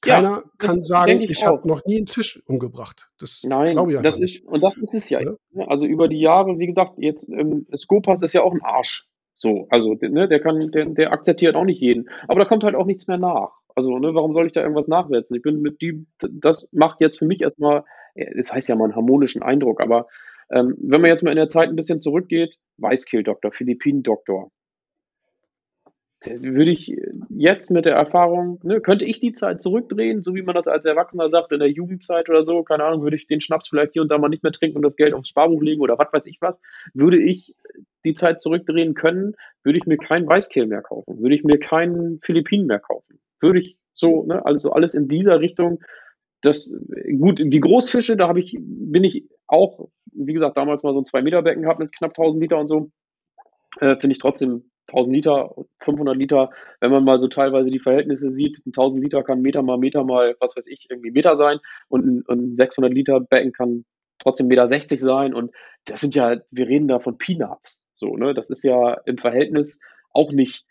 S1: Keiner ja, kann sagen, ich, ich habe noch nie einen Tisch umgebracht. Das glaube ich
S2: das
S1: nicht.
S2: Ist, und das ist es ja. ja. Also über die Jahre, wie gesagt, jetzt ähm, Skopas ist ja auch ein Arsch. So, also ne, der kann, der, der akzeptiert auch nicht jeden. Aber da kommt halt auch nichts mehr nach. Also, ne, warum soll ich da irgendwas nachsetzen? Ich bin mit die, das macht jetzt für mich erstmal, das heißt ja mal einen harmonischen Eindruck, aber ähm, wenn man jetzt mal in der Zeit ein bisschen zurückgeht, Weißkehl-Doktor, Philippinen-Doktor, würde ich jetzt mit der Erfahrung, ne, könnte ich die Zeit zurückdrehen, so wie man das als Erwachsener sagt, in der Jugendzeit oder so, keine Ahnung, würde ich den Schnaps vielleicht hier und da mal nicht mehr trinken und das Geld aufs Sparbuch legen oder was weiß ich was, würde ich die Zeit zurückdrehen können, würde ich mir keinen Weißkehl mehr kaufen, würde ich mir keinen Philippinen mehr kaufen. Würde ich so, ne, also alles in dieser Richtung. Das, gut, die Großfische, da habe ich, bin ich auch, wie gesagt, damals mal so ein 2-Meter-Becken gehabt mit knapp 1000 Liter und so. Äh, Finde ich trotzdem 1000 Liter, 500 Liter, wenn man mal so teilweise die Verhältnisse sieht, 1000 Liter kann Meter mal Meter mal, was weiß ich, irgendwie Meter sein und ein, ein 600 Liter Becken kann trotzdem Meter 60 sein und das sind ja, wir reden da von Peanuts, so, ne, das ist ja im Verhältnis auch nicht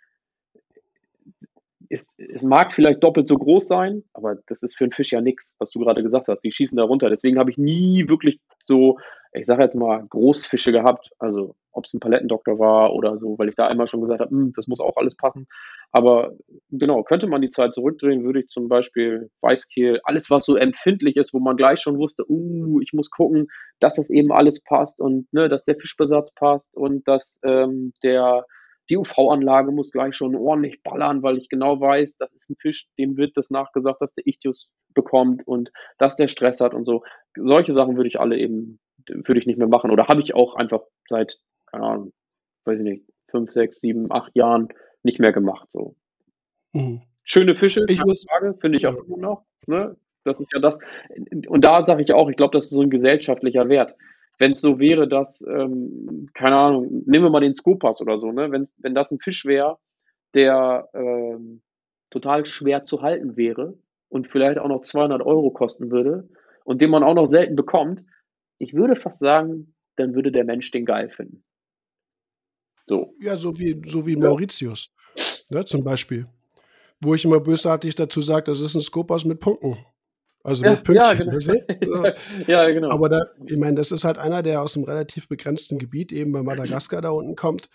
S2: es, es mag vielleicht doppelt so groß sein, aber das ist für einen Fisch ja nichts, was du gerade gesagt hast. Die schießen da runter. Deswegen habe ich nie wirklich so, ich sage jetzt mal, Großfische gehabt. Also ob es ein Palettendoktor war oder so, weil ich da einmal schon gesagt habe, hm, das muss auch alles passen. Aber genau, könnte man die Zeit zurückdrehen, würde ich zum Beispiel Weißkehl, alles was so empfindlich ist, wo man gleich schon wusste, uh, ich muss gucken, dass das eben alles passt und ne, dass der Fischbesatz passt und dass ähm, der die UV-Anlage muss gleich schon ordentlich ballern, weil ich genau weiß, das ist ein Fisch, dem wird das nachgesagt, dass der Ichthus bekommt und dass der Stress hat und so. Solche Sachen würde ich alle eben, würde ich nicht mehr machen. Oder habe ich auch einfach seit, keine Ahnung, weiß ich nicht, fünf, sechs, sieben, acht Jahren nicht mehr gemacht. So. Mhm. Schöne Fische,
S1: ich muss,
S2: Frage, finde ich ja. auch immer noch. Ne? Das ist ja das. Und da sage ich auch, ich glaube, das ist so ein gesellschaftlicher Wert wenn es so wäre, dass, ähm, keine Ahnung, nehmen wir mal den Skopas oder so, ne? Wenn's, wenn das ein Fisch wäre, der ähm, total schwer zu halten wäre und vielleicht auch noch 200 Euro kosten würde und den man auch noch selten bekommt, ich würde fast sagen, dann würde der Mensch den geil finden.
S1: So. Ja, so wie, so wie Mauritius, ja. ne, zum Beispiel. Wo ich immer bösartig dazu sage, das ist ein Skopas mit Punkten. Also
S2: ja,
S1: mit Pünktchen.
S2: Ja, genau. ja, genau.
S1: Aber da, ich meine, das ist halt einer, der aus einem relativ begrenzten Gebiet, eben bei Madagaskar da unten kommt.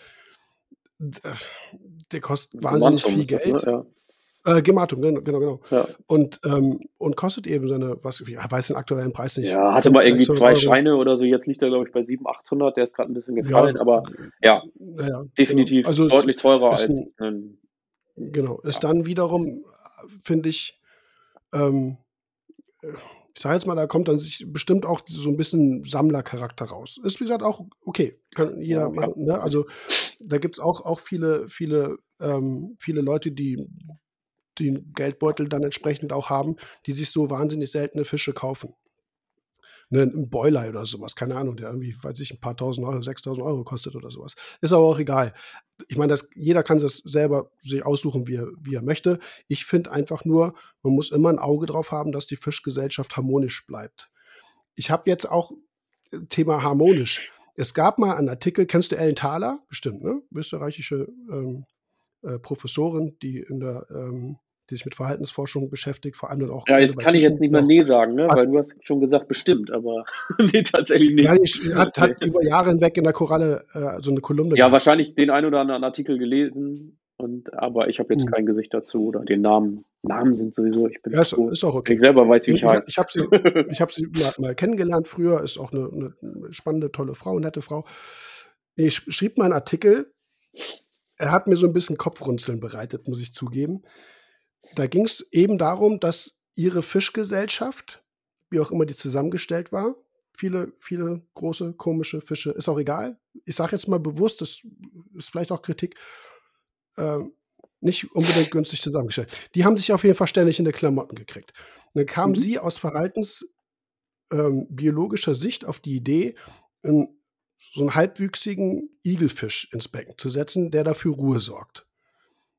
S1: Der kostet wahnsinnig viel Geld. Das, ne? Äh, Gematum, genau, genau. genau. Ja. Und, ähm, und kostet eben seine, was, ich weiß den aktuellen Preis nicht.
S2: Ja, hatte mal irgendwie zwei Euro. Scheine oder so. Jetzt liegt er, glaube ich, bei 700, 800. Der ist gerade ein bisschen gefallen, ja, aber ja, ja definitiv genau. also deutlich teurer als. Ein, ein,
S1: genau, ist dann wiederum, finde ich, ähm, ich sage jetzt mal, da kommt dann sich bestimmt auch so ein bisschen Sammlercharakter raus. Ist wie gesagt auch okay, kann jeder ja, machen. Ne? Also da gibt es auch, auch viele, viele, ähm, viele Leute, die den Geldbeutel dann entsprechend auch haben, die sich so wahnsinnig seltene Fische kaufen ne, ein Boiler oder sowas, keine Ahnung, der irgendwie, weiß ich, ein paar tausend Euro, 6000 Euro kostet oder sowas. Ist aber auch egal. Ich meine, das, jeder kann das selber sich aussuchen, wie er, wie er möchte. Ich finde einfach nur, man muss immer ein Auge drauf haben, dass die Fischgesellschaft harmonisch bleibt. Ich habe jetzt auch äh, Thema harmonisch. Es gab mal einen Artikel, kennst du Ellen Thaler? Bestimmt, ne? Österreichische ähm, äh, Professorin, die in der ähm, die sich mit Verhaltensforschung beschäftigt, vor allem dann auch.
S2: Ja, jetzt kann ich jetzt nicht mehr Nee sagen, ne? weil du hast schon gesagt bestimmt, aber nee, tatsächlich nicht.
S1: Ja, ich hat, hat über Jahre hinweg in der Koralle äh, so eine Kolumne.
S2: Ja, gehabt. wahrscheinlich den einen oder anderen Artikel gelesen, und, aber ich habe jetzt hm. kein Gesicht dazu oder den Namen. Namen sind sowieso, ich bin
S1: ja, ist, ist auch okay.
S2: Ich selber weiß, wie ich, ich heiße.
S1: Ich habe sie, ich hab sie mal, mal, kennengelernt früher, ist auch eine, eine spannende, tolle Frau, nette Frau. Ich schrieb mal einen Artikel, er hat mir so ein bisschen Kopfrunzeln bereitet, muss ich zugeben. Da ging es eben darum, dass ihre Fischgesellschaft, wie auch immer die zusammengestellt war, viele, viele große, komische Fische, ist auch egal. Ich sage jetzt mal bewusst, das ist vielleicht auch Kritik, äh, nicht unbedingt günstig zusammengestellt. Die haben sich auf jeden Fall ständig in der Klamotten gekriegt. Und dann kamen mhm. sie aus verhaltensbiologischer ähm, Sicht auf die Idee, einen, so einen halbwüchsigen Igelfisch ins Becken zu setzen, der dafür Ruhe sorgt.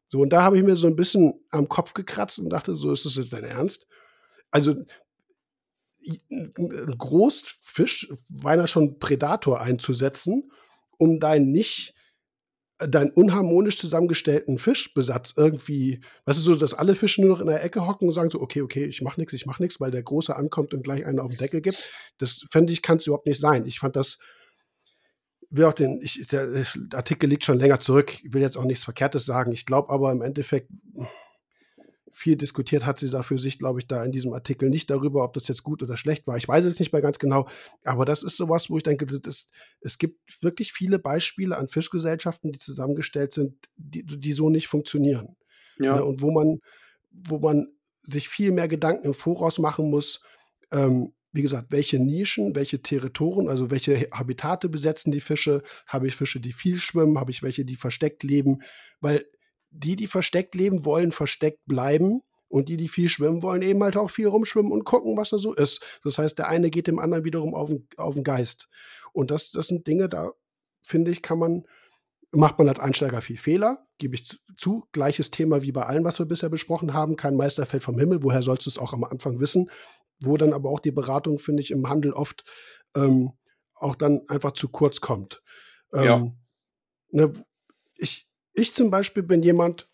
S1: So, und da habe ich mir so ein bisschen am Kopf gekratzt und dachte, so ist das jetzt dein Ernst? Also, ein Großfisch, beinahe schon Prädator einzusetzen, um deinen nicht, deinen unharmonisch zusammengestellten Fischbesatz irgendwie, weißt du, so, dass alle Fische nur noch in der Ecke hocken und sagen so, okay, okay, ich mach nichts, ich mach nichts, weil der Große ankommt und gleich einen auf den Deckel gibt. Das fände ich, kann es überhaupt nicht sein. Ich fand das will auch den, ich, der Artikel liegt schon länger zurück, ich will jetzt auch nichts Verkehrtes sagen. Ich glaube aber im Endeffekt, viel diskutiert hat sie da für sich, glaube ich, da in diesem Artikel nicht darüber, ob das jetzt gut oder schlecht war. Ich weiß es nicht mehr ganz genau, aber das ist sowas, wo ich denke, das, es gibt wirklich viele Beispiele an Fischgesellschaften, die zusammengestellt sind, die, die so nicht funktionieren. Ja. Ne, und wo man, wo man sich viel mehr Gedanken im Voraus machen muss, ähm, wie gesagt, welche Nischen, welche Territorien, also welche Habitate besetzen die Fische? Habe ich Fische, die viel schwimmen? Habe ich welche, die versteckt leben? Weil die, die versteckt leben, wollen versteckt bleiben. Und die, die viel schwimmen wollen, eben halt auch viel rumschwimmen und gucken, was da so ist. Das heißt, der eine geht dem anderen wiederum auf den, auf den Geist. Und das, das sind Dinge, da finde ich, kann man macht man als Einsteiger viel Fehler, gebe ich zu. Gleiches Thema wie bei allem, was wir bisher besprochen haben. Kein Meister fällt vom Himmel. Woher sollst du es auch am Anfang wissen? Wo dann aber auch die Beratung, finde ich, im Handel oft ähm, auch dann einfach zu kurz kommt. Ähm, ja. ne, ich, ich zum Beispiel bin jemand,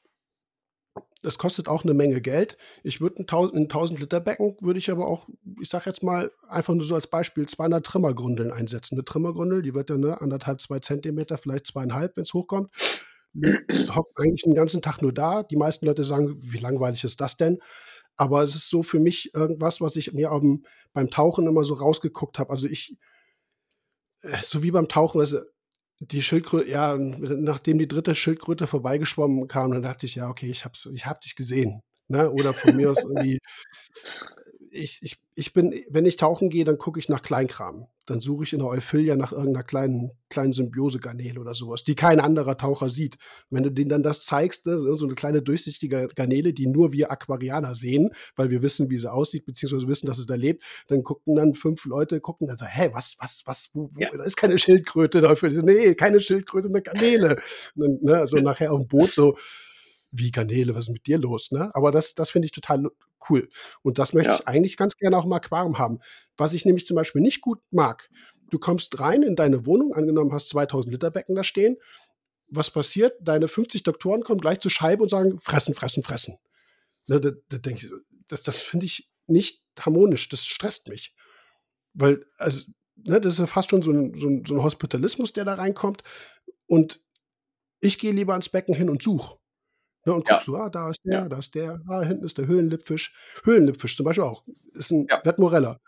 S1: das kostet auch eine Menge Geld. Ich würde ein 1000, 1000 Liter Becken, würde ich aber auch, ich sage jetzt mal einfach nur so als Beispiel, 200 Trimmergründeln einsetzen. Eine Trimmergründel, die wird dann ne, anderthalb, zwei Zentimeter, vielleicht zweieinhalb, wenn es hochkommt. Hockt eigentlich den ganzen Tag nur da. Die meisten Leute sagen, wie langweilig ist das denn? Aber es ist so für mich irgendwas, was ich mir beim Tauchen immer so rausgeguckt habe. Also ich, äh, so wie beim Tauchen, also die Schildkröte, ja, nachdem die dritte Schildkröte vorbeigeschwommen kam, dann dachte ich, ja, okay, ich hab's, ich hab dich gesehen. Ne? Oder von mir aus irgendwie, ich, ich, ich bin, wenn ich tauchen gehe, dann gucke ich nach Kleinkram. Dann suche ich in der Euphilia nach irgendeiner kleinen, kleinen Symbiose-Garnele oder sowas, die kein anderer Taucher sieht. Wenn du denen dann das zeigst, ne, so eine kleine durchsichtige Garnele, die nur wir Aquarianer sehen, weil wir wissen, wie sie aussieht, beziehungsweise wissen, dass es da lebt, dann gucken dann fünf Leute, gucken dann so, hä, was, was, was, wo, wo, ja. da ist keine Schildkröte dafür. Nee, keine Schildkröte, eine Garnele. Ne, also nachher auf dem Boot so, wie Garnele, was ist mit dir los? Ne? Aber das, das finde ich total cool. Und das möchte ja. ich eigentlich ganz gerne auch im Aquarium haben. Was ich nämlich zum Beispiel nicht gut mag, du kommst rein in deine Wohnung, angenommen hast 2000 Liter Becken da stehen. Was passiert? Deine 50 Doktoren kommen gleich zur Scheibe und sagen, fressen, fressen, fressen. Ne, da, da denke ich, das, das finde ich nicht harmonisch, das stresst mich. Weil, also, ne, das ist ja fast schon so ein, so, ein, so ein Hospitalismus, der da reinkommt. Und ich gehe lieber ans Becken hin und suche. Ne, und guckst ja. du, ah, da ist der, ja. da ist der, ah, hinten ist der Höhenlippfisch. Höhenlippfisch zum Beispiel auch. Ist ein ja. Wettmorella.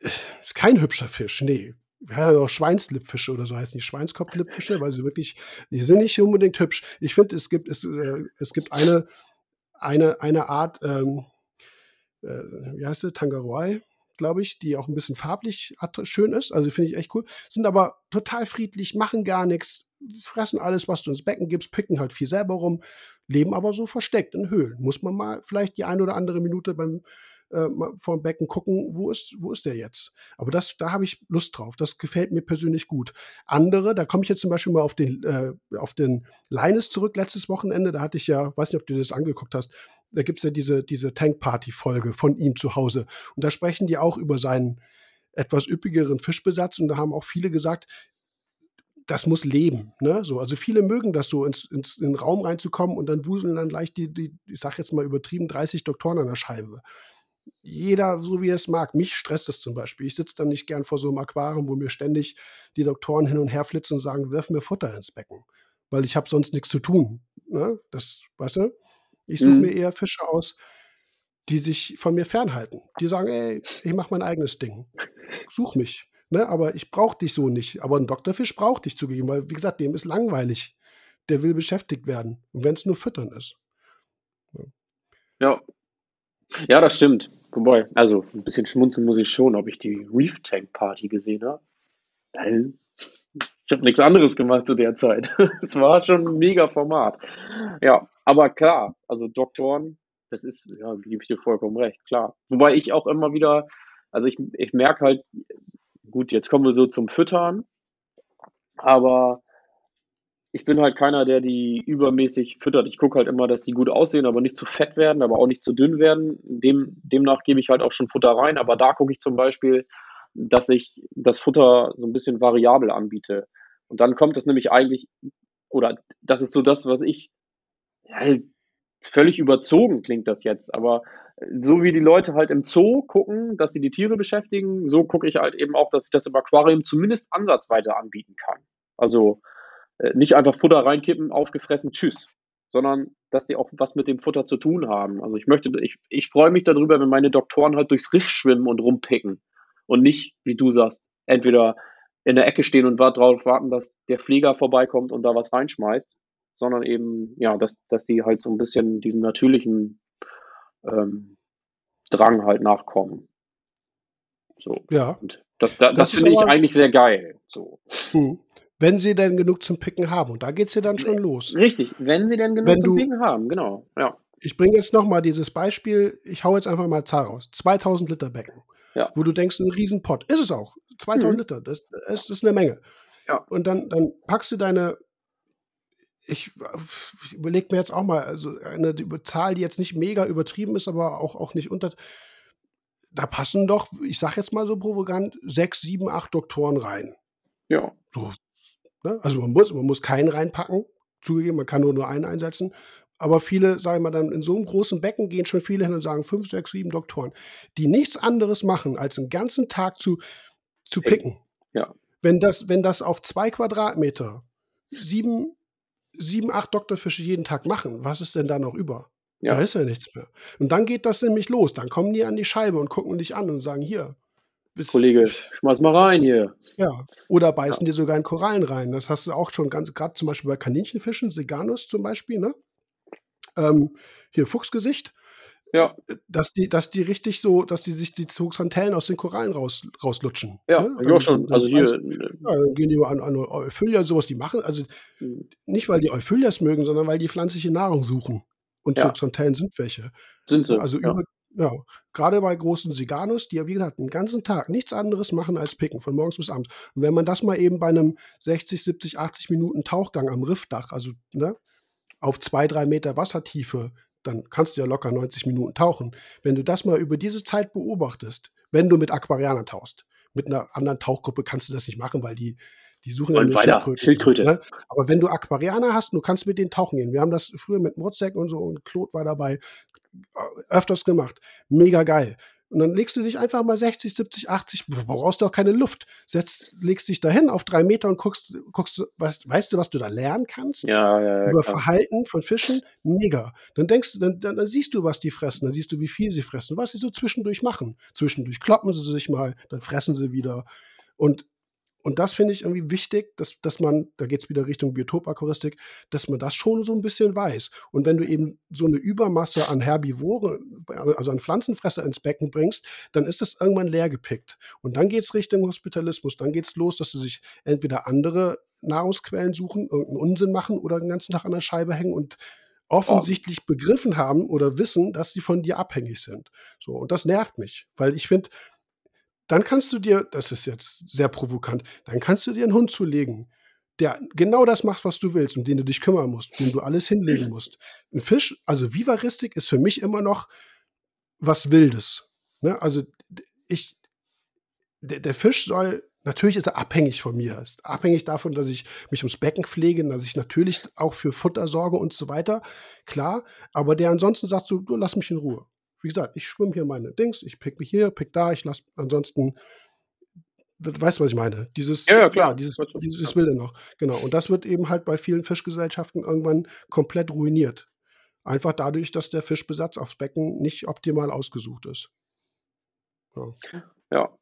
S1: Ist kein hübscher Fisch, nee. Wir haben ja auch Schweinslippfische oder so heißen die Schweinskopflippfische, weil sie wirklich, die sind nicht unbedingt hübsch. Ich finde, es gibt, es, äh, es gibt eine, eine, eine Art, ähm, äh, wie heißt sie, Tangaroy, glaube ich, die auch ein bisschen farblich schön ist. Also finde ich echt cool. Sind aber total friedlich, machen gar nichts, fressen alles, was du ins Becken gibst, picken halt viel selber rum, leben aber so versteckt in Höhlen. Muss man mal vielleicht die eine oder andere Minute beim äh, vor dem Becken gucken, wo ist, wo ist der jetzt? Aber das, da habe ich Lust drauf. Das gefällt mir persönlich gut. Andere, da komme ich jetzt zum Beispiel mal auf den, äh, auf den Leines zurück, letztes Wochenende. Da hatte ich ja, weiß nicht, ob du das angeguckt hast, da gibt es ja diese, diese Tank-Party-Folge von ihm zu Hause. Und da sprechen die auch über seinen etwas üppigeren Fischbesatz. Und da haben auch viele gesagt, das muss leben. Ne? So, also viele mögen das so, ins, ins, in den Raum reinzukommen und dann wuseln dann gleich die, die ich sag jetzt mal übertrieben, 30 Doktoren an der Scheibe. Jeder so wie er es mag. Mich stresst es zum Beispiel. Ich sitze dann nicht gern vor so einem Aquarium, wo mir ständig die Doktoren hin und her flitzen und sagen, wirf mir Futter ins Becken. Weil ich habe sonst nichts zu tun. Ne? Das, weißt du? Ich suche mhm. mir eher Fische aus, die sich von mir fernhalten. Die sagen, ey, ich mache mein eigenes Ding. Such mich. Ne, aber ich brauche dich so nicht. Aber ein Doktorfisch braucht dich zugegeben, weil, wie gesagt, dem ist langweilig. Der will beschäftigt werden. Und wenn es nur Füttern ist.
S2: Ja. Ja. das stimmt. Wobei, also ein bisschen schmunzeln muss ich schon, ob ich die Reef Tank Party gesehen habe. Weil ich habe nichts anderes gemacht zu der Zeit. Es war schon ein mega Format. Ja, aber klar, also Doktoren, das ist, ja, gebe ich dir vollkommen recht, klar. Wobei ich auch immer wieder, also ich, ich merke halt, gut, jetzt kommen wir so zum Füttern, aber ich bin halt keiner, der die übermäßig füttert. Ich gucke halt immer, dass die gut aussehen, aber nicht zu fett werden, aber auch nicht zu dünn werden. Dem, demnach gebe ich halt auch schon Futter rein, aber da gucke ich zum Beispiel, dass ich das Futter so ein bisschen variabel anbiete. Und dann kommt es nämlich eigentlich, oder das ist so das, was ich, ja, völlig überzogen klingt das jetzt, aber so wie die Leute halt im Zoo gucken, dass sie die Tiere beschäftigen, so gucke ich halt eben auch, dass ich das im Aquarium zumindest ansatzweise anbieten kann. Also nicht einfach Futter reinkippen, aufgefressen, tschüss, sondern dass die auch was mit dem Futter zu tun haben. Also ich möchte, ich, ich freue mich darüber, wenn meine Doktoren halt durchs Riff schwimmen und rumpicken und nicht, wie du sagst, entweder in der Ecke stehen und darauf warten, dass der Flieger vorbeikommt und da was reinschmeißt, sondern eben, ja, dass, dass die halt so ein bisschen diesem natürlichen ähm, Drang halt nachkommen. So.
S1: Ja.
S2: Und das, das, das, das finde ich eigentlich sehr geil. So.
S1: Hm. Wenn sie denn genug zum Picken haben. Und da geht es ja dann schon los.
S2: Richtig, wenn sie denn genug wenn zum du, Picken haben, genau. Ja.
S1: Ich bringe jetzt nochmal dieses Beispiel, ich hau jetzt einfach mal Zahl raus. 2000 Liter Becken. Ja. Wo du denkst, ein Riesenpott. Ist es auch. 2000 mhm. Liter, das, das, ist eine Menge. Ja. Und dann, dann packst du deine ich, ich überlege mir jetzt auch mal, also eine Zahl, die jetzt nicht mega übertrieben ist, aber auch, auch nicht unter. Da passen doch, ich sag jetzt mal so provokant, sechs, sieben, acht Doktoren rein.
S2: Ja.
S1: So, ne? Also man muss, man muss keinen reinpacken. Zugegeben, man kann nur, nur einen einsetzen. Aber viele, sagen wir mal, dann in so einem großen Becken gehen schon viele hin und sagen fünf, sechs, sieben Doktoren, die nichts anderes machen, als den ganzen Tag zu, zu picken.
S2: Ja.
S1: Wenn das, wenn das auf zwei Quadratmeter sieben, sieben, acht Doktorfische jeden Tag machen, was ist denn da noch über?
S2: Ja.
S1: Da ist ja nichts mehr. Und dann geht das nämlich los. Dann kommen die an die Scheibe und gucken dich an und sagen, hier. Bis-
S2: Kollege, schmeiß mal rein hier.
S1: Ja. Oder beißen dir sogar in Korallen rein. Das hast du auch schon ganz, gerade zum Beispiel bei Kaninchenfischen, Seganus zum Beispiel, ne? Ähm, hier Fuchsgesicht,
S2: Ja,
S1: dass die, dass die richtig so, dass die sich die Zooxanthellen aus den Korallen raus, rauslutschen.
S2: ja,
S1: ne?
S2: ich auch schon. Also hier,
S1: beißen- ja, dann gehen die an, an Euphylia und sowas, die machen, also
S2: äh,
S1: nicht, weil die Euphylias mögen, sondern weil die pflanzliche Nahrung suchen. Und
S2: Ja.
S1: Zooxanthellen sind welche.
S2: sind sie.
S1: Also
S2: ja.
S1: über, ja, gerade bei großen Siganus, die ja wie gesagt den ganzen Tag nichts anderes machen als picken, von morgens bis abends. Und wenn man das mal eben bei einem 60, 70, 80 Minuten Tauchgang am Riffdach, also ne, auf zwei, drei Meter Wassertiefe, dann kannst du ja locker 90 Minuten tauchen. Wenn du das mal über diese Zeit beobachtest, wenn du mit Aquarianern tauchst, mit einer anderen Tauchgruppe kannst du das nicht machen, weil die, die suchen
S2: weiter,
S1: Schildkröten.
S2: Schildkröte.
S1: Ne? Aber wenn du Aquarianer hast, du kannst mit denen tauchen gehen. Wir haben das früher mit Mrotzek und so und Claude war dabei öfters gemacht. Mega geil. Und dann legst du dich einfach mal 60, 70, 80, du brauchst du auch keine Luft. Setzt, legst dich dahin auf drei Meter und guckst, guckst weißt, weißt du, was du da lernen kannst?
S2: Ja, ja, ja.
S1: Über
S2: klar.
S1: Verhalten von Fischen, mega. Dann denkst du, dann, dann, dann siehst du, was die fressen, dann siehst du, wie viel sie fressen, was sie so zwischendurch machen. Zwischendurch kloppen sie sich mal, dann fressen sie wieder. Und, und das finde ich irgendwie wichtig, dass, dass man, da geht es wieder Richtung Biotopakuristik, dass man das schon so ein bisschen weiß. Und wenn du eben so eine Übermasse an Herbivoren, also an Pflanzenfresser ins Becken bringst, dann ist das irgendwann leer gepickt. Und dann geht es Richtung Hospitalismus. Dann geht es los, dass sie sich entweder andere Nahrungsquellen suchen, irgendeinen Unsinn machen oder den ganzen Tag an der Scheibe hängen und offensichtlich begriffen haben oder wissen, dass sie von dir abhängig sind. So, und das nervt mich, weil ich finde, dann kannst du dir, das ist jetzt sehr provokant, dann kannst du dir einen Hund zulegen, der genau das macht, was du willst, um den du dich kümmern musst, dem du alles hinlegen musst. Ein Fisch, also Vivaristik ist für mich immer noch was Wildes. Ne? Also ich, der, der Fisch soll, natürlich ist er abhängig von mir, ist abhängig davon, dass ich mich ums Becken pflege, dass ich natürlich auch für Futter sorge und so weiter, klar, aber der ansonsten sagt so, du lass mich in Ruhe. Wie gesagt, ich schwimme hier meine Dings, ich pick mich hier, pick da, ich lass ansonsten, weißt du, was ich meine? Dieses,
S2: Ja, ja, klar.
S1: dieses, dieses. Wilde noch. Genau. Und das wird eben halt bei vielen Fischgesellschaften irgendwann komplett ruiniert. Einfach dadurch, dass der Fischbesatz aufs Becken nicht optimal ausgesucht ist. Ja.
S2: Ja.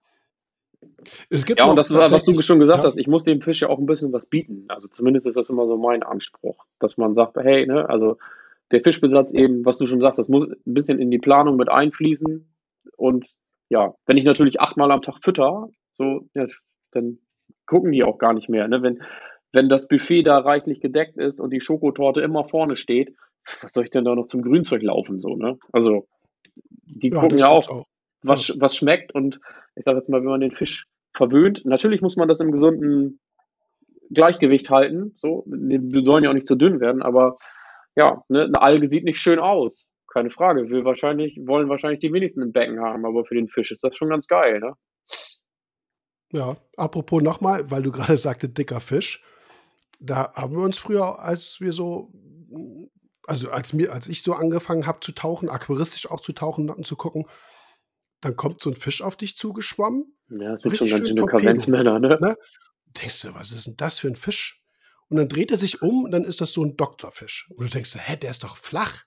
S1: Es gibt
S2: Ja, und das, war, was du schon gesagt
S1: ja.
S2: hast, ich muss dem Fisch ja auch ein bisschen was bieten. Also zumindest ist das immer so mein Anspruch, dass man sagt, hey, ne, also der Fischbesatz eben, was du schon sagst, das muss ein bisschen in die Planung mit einfließen. Und ja, wenn ich natürlich achtmal am Tag fütter, so, ja, dann gucken die auch gar nicht mehr. Ne? Wenn, wenn das Buffet da reichlich gedeckt ist und die Schokotorte immer vorne steht, was soll ich denn da noch zum Grünzeug laufen? So, ne? Also die
S1: Ja,
S2: gucken ja
S1: gibt's
S2: auch, was, was schmeckt. Und ich sage jetzt mal, wenn man den Fisch verwöhnt, natürlich muss man das im gesunden Gleichgewicht halten. So, wir sollen ja auch nicht zu dünn werden, aber ja, ne, eine Alge sieht nicht schön aus. Keine Frage. Wir wahrscheinlich, wollen wahrscheinlich die wenigsten im Becken haben, aber für den Fisch ist das schon ganz geil, ne?
S1: Ja, apropos nochmal, weil du gerade sagte, dicker Fisch. Da haben wir uns früher, als wir so, also als mir, als ich so angefangen habe zu tauchen, aquaristisch auch zu tauchen und zu gucken, dann kommt so ein Fisch auf dich zugeschwommen.
S2: Ja, das sind
S1: Richtig
S2: schon ganz
S1: schön
S2: schöne. Kavenzmänner, ne?
S1: Ne? Denkst du, was ist denn das für ein Fisch? Und dann dreht er sich um und dann ist das so ein Doktorfisch. Und du denkst, hä, der ist doch flach.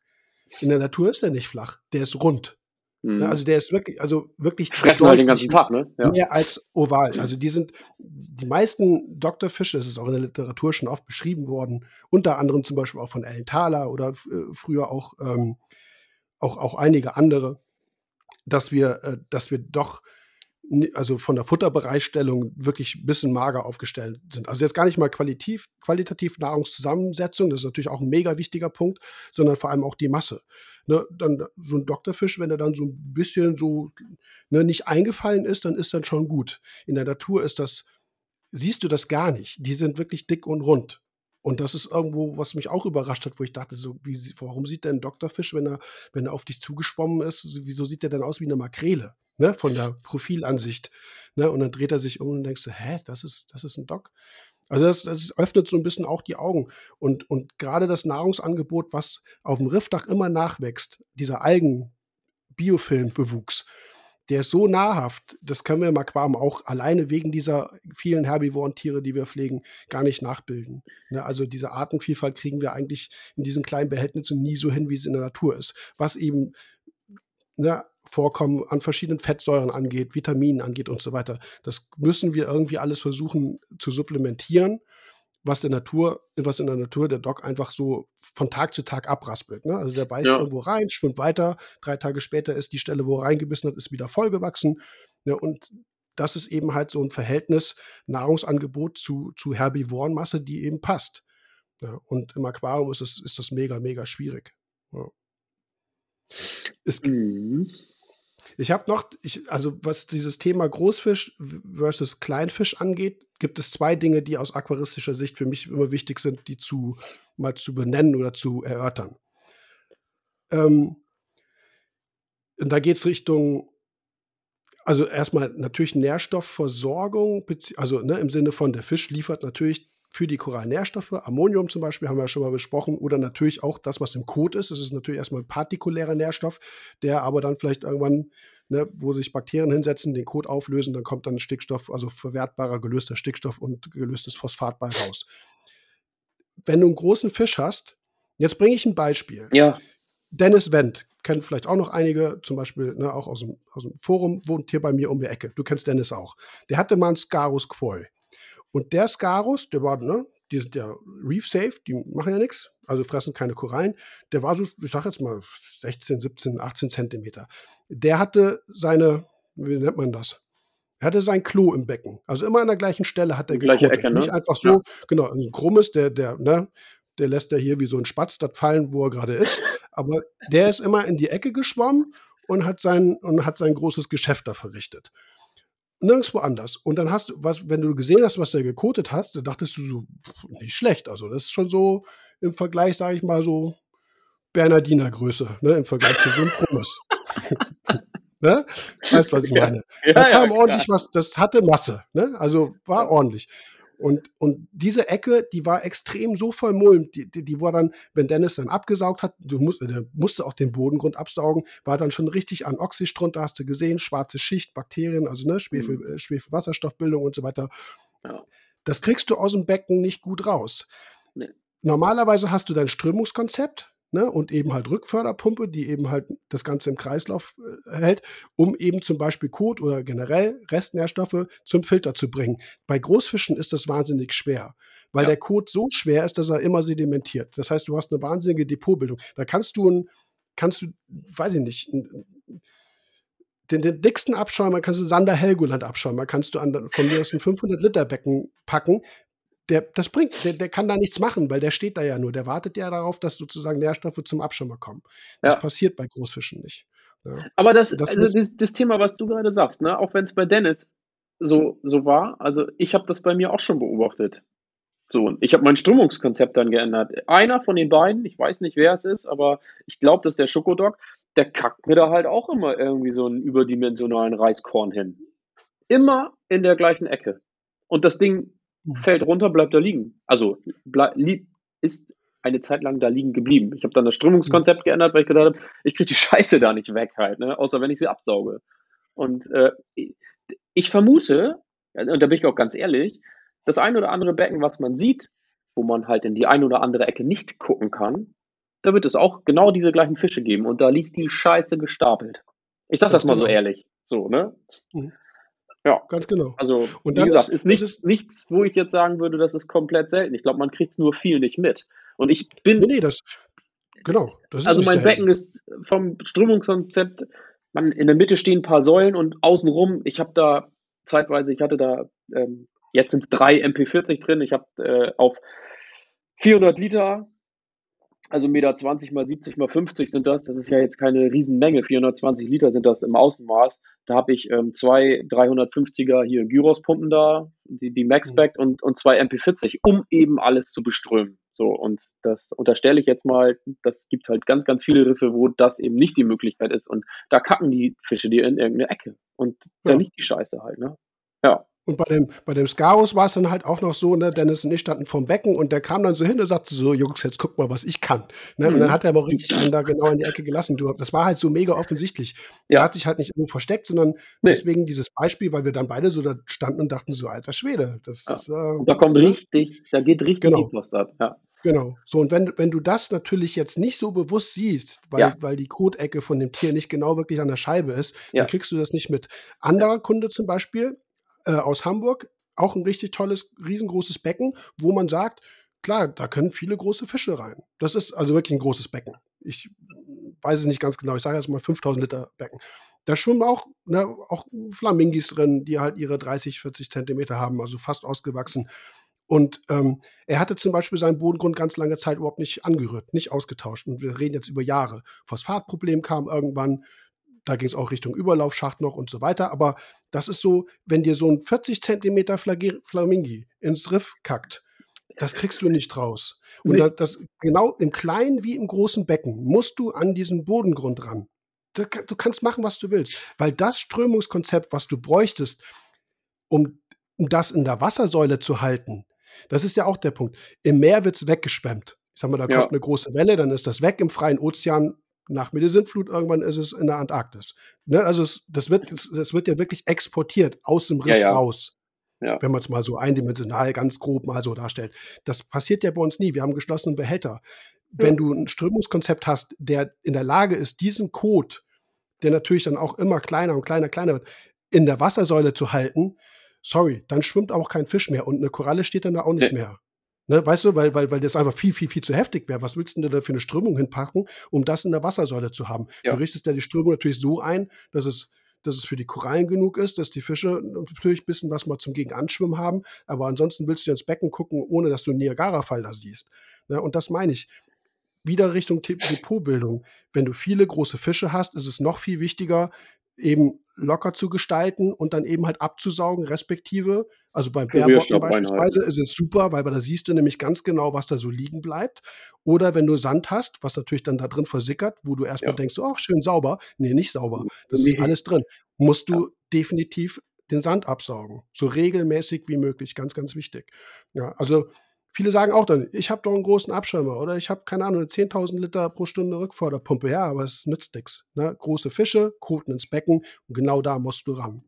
S1: In der Natur ist er nicht flach, der ist rund.
S2: Mhm.
S1: Also der ist wirklich, also wirklich
S2: Fressen halt den ganzen Tag, ne? Ja.
S1: mehr als oval. Also die sind, die meisten Doktorfische, das ist auch in der Literatur schon oft beschrieben worden, unter anderem zum Beispiel auch von Ellen Thaler oder äh, früher auch, ähm, auch, auch einige andere, dass wir, äh, dass wir doch, also von der Futterbereitstellung wirklich ein bisschen mager aufgestellt sind. Also jetzt gar nicht mal qualitativ, qualitativ Nahrungszusammensetzung, das ist natürlich auch ein mega wichtiger Punkt, sondern vor allem auch die Masse. Ne, dann so ein Doktorfisch, wenn er dann so ein bisschen so ne, nicht eingefallen ist, dann ist dann schon gut. In der Natur ist das, siehst du das gar nicht. Die sind wirklich dick und rund. Und das ist irgendwo, was mich auch überrascht hat, wo ich dachte, so, wie, warum sieht denn ein Doktorfisch, wenn er, wenn er auf dich zugeschwommen ist, wieso sieht er denn aus wie eine Makrele? Ne, von der Profilansicht. Ne, und dann dreht er sich um und denkst du, hä, das ist, das ist ein Dock. Also das, das, öffnet so ein bisschen auch die Augen. Und, und gerade das Nahrungsangebot, was auf dem Riffdach immer nachwächst, dieser Algen-Biofilmbewuchs, der ist so nahrhaft, das können wir im Aquarium auch alleine wegen dieser vielen herbivoren Tiere, die wir pflegen, gar nicht nachbilden. Ne? Also diese Artenvielfalt kriegen wir eigentlich in diesen kleinen Behältnissen nie so hin, wie es in der Natur ist. Was eben ne, Vorkommen an verschiedenen Fettsäuren angeht, Vitaminen angeht und so weiter. Das müssen wir irgendwie alles versuchen zu supplementieren was der Natur, was in der Natur der Doc einfach so von Tag zu Tag abraspelt. Ne? Also der beißt ja. irgendwo rein, schwimmt weiter, drei Tage später ist die Stelle, wo er reingebissen hat, ist wieder vollgewachsen. Ne? Und das ist eben halt so ein Verhältnis Nahrungsangebot zu, zu Herbivorenmasse, die eben passt. Ja? Und im Aquarium ist, es, ist das mega, mega schwierig. Ja. Es, mhm. Ich habe noch, ich, also was dieses Thema Großfisch versus Kleinfisch angeht, gibt es zwei Dinge, die aus aquaristischer Sicht für mich immer wichtig sind, die zu mal zu benennen oder zu erörtern. Ähm, und da geht es Richtung, also erstmal natürlich Nährstoffversorgung, also ne, im Sinne von der Fisch liefert natürlich für die Korallen Nährstoffe. Ammonium zum Beispiel haben wir ja schon mal besprochen. Oder natürlich auch das, was im Kot ist. Das ist natürlich erstmal ein partikulärer Nährstoff, der aber dann vielleicht irgendwann, ne, wo sich Bakterien hinsetzen, den Kot auflösen, dann kommt dann Stickstoff, also verwertbarer gelöster Stickstoff und gelöstes Phosphat bei raus. Wenn du einen großen Fisch hast, jetzt bringe ich ein Beispiel.
S2: Ja.
S1: Dennis Wendt, kennen vielleicht auch noch einige, zum Beispiel ne, auch aus dem, aus dem Forum, wohnt hier bei mir um die Ecke. Du kennst Dennis auch. Der hatte mal einen Scarus Quoy. Und der Scarus, der war, ne, die sind ja reef safe, die machen ja nichts, also fressen keine Korallen. Der war so, ich sag jetzt mal 16, 17, 18 Zentimeter. Der hatte seine, wie nennt man das? Er hatte sein Klo im Becken. Also immer an der gleichen Stelle hat er gekotet. Ecke, ne? Nicht einfach so, ja. genau, ein krummes, der, der, ne, der lässt ja hier wie so ein Spatz das fallen, wo er gerade ist. Aber der ist immer in die Ecke geschwommen und hat sein, und hat sein großes Geschäft da verrichtet nirgendwo anders. Und dann hast du, was, wenn du gesehen hast, was der gekotet hat, dann dachtest du so, pff, nicht schlecht. Also, das ist schon so im Vergleich, sage ich mal, so Bernardiner Größe, ne, im Vergleich zu so einem Krummes. ne? Weißt, was ich meine? Ja, da kam ja, ordentlich was, das hatte Masse, ne? Also war ordentlich. Und, und diese Ecke, die war extrem so vollmulmt, die, die, die war dann, wenn Dennis dann abgesaugt hat, du musst, der musste auch den Bodengrund absaugen, war dann schon richtig an Oxys drunter, hast du gesehen, schwarze Schicht, Bakterien, also ne, Schwefel, mhm. Äh, Schwefelwasserstoffbildung und so weiter. Ja. Das kriegst du aus dem Becken nicht gut raus. Nee. Normalerweise hast du dein Strömungskonzept, ne, und eben halt Rückförderpumpe, die eben halt das Ganze im Kreislauf äh, hält, um eben zum Beispiel Kot oder generell Restnährstoffe zum Filter zu bringen. Bei Großfischen ist das wahnsinnig schwer, weil ja. der Kot so schwer ist, dass er immer sedimentiert. Das heißt, du hast eine wahnsinnige Depotbildung. Da kannst du ein, kannst du, weiß ich nicht, ein, den, den, dicksten Abschäumer kannst du Sander Helgoland Abschäumer kannst du an, von mir aus ein 500 Liter Becken packen der, das bringt, der, der kann da nichts machen, weil der steht da ja nur. Der wartet ja darauf, dass sozusagen Nährstoffe zum Abschirmer kommen. Das ja. passiert bei Großfischen nicht.
S2: Ja. Aber das, das, also das, das, Thema, was du gerade sagst, ne, auch wenn es bei Dennis so, so war, also ich habe das bei mir auch schon beobachtet. So, ich habe mein Strömungskonzept dann geändert. Einer von den beiden, ich weiß nicht, wer es ist, aber ich glaube, das ist der Schokodog, der kackt mir da halt auch immer irgendwie so einen überdimensionalen Reiskorn hin. Immer in der gleichen Ecke. Und das Ding fällt runter, bleibt da liegen. Also bleib, ist eine Zeit lang da liegen geblieben. Ich habe dann das Strömungskonzept mhm. geändert, weil ich gedacht habe, ich kriege die Scheiße da nicht weg halt, ne? außer wenn ich sie absauge. Und äh, ich vermute, und da bin ich auch ganz ehrlich, das ein oder andere Becken, was man sieht, wo man halt in die ein oder andere Ecke nicht gucken kann, da wird es auch genau diese gleichen Fische geben und da liegt die Scheiße gestapelt. Ich sag das, das mal genau. so ehrlich. So, ne? Mhm.
S1: Ja, ganz genau.
S2: Also, und wie gesagt, ist, ist, nicht, ist nichts, wo ich jetzt sagen würde, das ist komplett selten. Ich glaube, man kriegt es nur viel nicht mit. Und ich bin.
S1: Nee, nee, das. Genau.
S2: Das also, mein. Becken ist vom Strömungskonzept, man, in der Mitte stehen ein paar Säulen und außenrum, ich habe da zeitweise, ich hatte da, ähm, jetzt sind es drei MP40 drin. Ich habe äh, auf 400 Liter also Meter 20 mal 70 mal 50 sind das. Das ist ja jetzt keine Riesenmenge. 420 Liter sind das im Außenmaß. Da habe ich ähm, zwei 350er hier Gyros-Pumpen da, die, die MaxBack mhm. und, und zwei MP40, um eben alles zu beströmen. So, und das unterstelle ich jetzt mal, das gibt halt ganz, ganz viele Riffe, wo das eben nicht die Möglichkeit ist. Und da kacken die Fische dir in irgendeine Ecke. Und da ja. liegt die Scheiße halt, ne? Ja.
S1: Und bei dem, bei dem Scarus war es dann halt auch noch so, ne, Dennis und ich standen vom Becken und der kam dann so hin und sagte so, Jungs, jetzt guck mal, was ich kann. Ne? Mhm. Und dann mhm. hat er aber richtig einen da genau in die Ecke gelassen. Du, das war halt so mega offensichtlich. Ja. Er hat sich halt nicht nur versteckt, sondern nee. deswegen dieses Beispiel, weil wir dann beide so da standen und dachten so, alter Schwede. Das
S2: ja.
S1: ist,
S2: äh, da kommt ne? richtig, da geht richtig
S1: genau.
S2: Post ab. Ja.
S1: Genau. So, und wenn, wenn du das natürlich jetzt nicht so bewusst siehst, weil, ja. weil die Kotecke von dem Tier nicht genau wirklich an der Scheibe ist, ja. dann kriegst du das nicht mit. Anderer Kunde zum Beispiel äh, aus Hamburg, auch ein richtig tolles, riesengroßes Becken, wo man sagt, klar, da können viele große Fische rein. Das ist also wirklich ein großes Becken. Ich weiß es nicht ganz genau, ich sage jetzt mal 5000 Liter Becken. Da schwimmen auch, ne, auch Flamingis drin, die halt ihre 30, 40 Zentimeter haben, also fast ausgewachsen. Und ähm, er hatte zum Beispiel seinen Bodengrund ganz lange Zeit überhaupt nicht angerührt, nicht ausgetauscht. Und wir reden jetzt über Jahre. Phosphatproblem kam irgendwann, da ging es auch Richtung Überlaufschacht noch und so weiter. Aber das ist so, wenn dir so ein 40 Zentimeter Flamingi ins Riff kackt, das kriegst du nicht raus. Und nee. das genau im kleinen wie im großen Becken musst du an diesen Bodengrund ran. Du kannst machen, was du willst, weil das Strömungskonzept, was du bräuchtest, um, um das in der Wassersäule zu halten, das ist ja auch der Punkt. Im Meer wird es weggeschwemmt. Ich sag mal, da ja. kommt eine große Welle, dann ist das weg im freien Ozean nach Medizinflut, irgendwann ist es in der Antarktis. Ne? Also es, das, wird, das wird ja wirklich exportiert aus dem Riff ja, ja. raus. Ja. Wenn man es mal so eindimensional ganz grob mal so darstellt. Das passiert ja bei uns nie. Wir haben geschlossenen Behälter. Wenn du ein Strömungskonzept hast, der in der Lage ist, diesen Code, der natürlich dann auch immer kleiner und kleiner, kleiner wird, in der Wassersäule zu halten, sorry, dann schwimmt auch kein Fisch mehr und eine Koralle steht dann da auch nicht nee. mehr. Ne, weißt du, weil, weil, weil das einfach viel, viel, viel zu heftig wäre. Was willst du denn da für eine Strömung hinpacken, um das in der Wassersäule zu haben? Ja. Du richtest ja die Strömung natürlich so ein, dass es, dass es für die Korallen genug ist, dass die Fische natürlich ein bisschen was mal zum Gegenanschwimmen haben. Aber ansonsten willst du ins Becken gucken, ohne dass du einen Niagara-Fall da siehst. Ne, und das meine ich. Wieder Richtung Depotbildung. Wenn du viele große Fische hast, ist es noch viel wichtiger, eben locker zu gestalten und dann eben halt abzusaugen, respektive, also beim Bärbocken beispielsweise ist es super, weil da siehst du nämlich ganz genau, was da so liegen bleibt. Oder wenn du Sand hast, was natürlich dann da drin versickert, wo du erstmal ja. denkst, oh, schön sauber. Nee, nicht sauber. Das nee. ist alles drin. Musst du ja. definitiv den Sand absaugen. So regelmäßig wie möglich. Ganz, ganz wichtig. Ja, also Viele sagen auch dann, ich habe doch einen großen Abschirmer oder ich habe, keine Ahnung, 10.000 Liter pro Stunde Rückforderpumpe. Ja, aber es nützt nichts. Ne? Große Fische, Koten ins Becken und genau da musst du ran.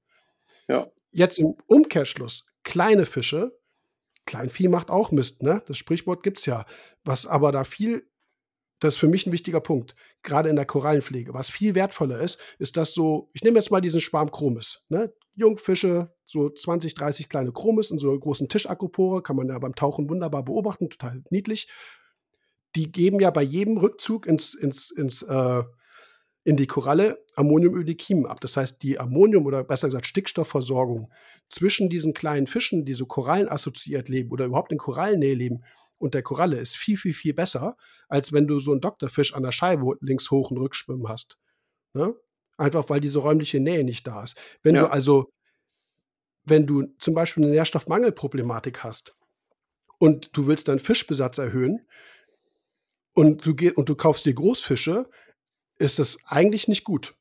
S1: Ja. Jetzt im Umkehrschluss, kleine Fische, Kleinvieh macht auch Mist, ne? Das Sprichwort gibt es ja. Was aber da viel das ist für mich ein wichtiger Punkt, gerade in der Korallenpflege. Was viel wertvoller ist, ist dass so, ich nehme jetzt mal diesen Schwarm Chromis, ne? Jungfische, so 20, 30 kleine Chromis in so einer großen Tischakropore, kann man ja beim Tauchen wunderbar beobachten, total niedlich. Die geben ja bei jedem Rückzug ins, ins, ins, äh, in die Koralle Ammoniumödekim ab. Das heißt, die Ammonium- oder besser gesagt Stickstoffversorgung zwischen diesen kleinen Fischen, die so korallenassoziiert leben oder überhaupt in Korallennähe leben, und der Koralle ist viel, viel, viel besser, als wenn du so einen Doktorfisch an der Scheibe links hoch und rückschwimmen hast. Ne? Einfach weil diese räumliche Nähe nicht da ist. Wenn ja. du also, wenn du zum Beispiel eine Nährstoffmangelproblematik hast und du willst deinen Fischbesatz erhöhen und du, geh, und du kaufst dir Großfische, ist das eigentlich nicht gut.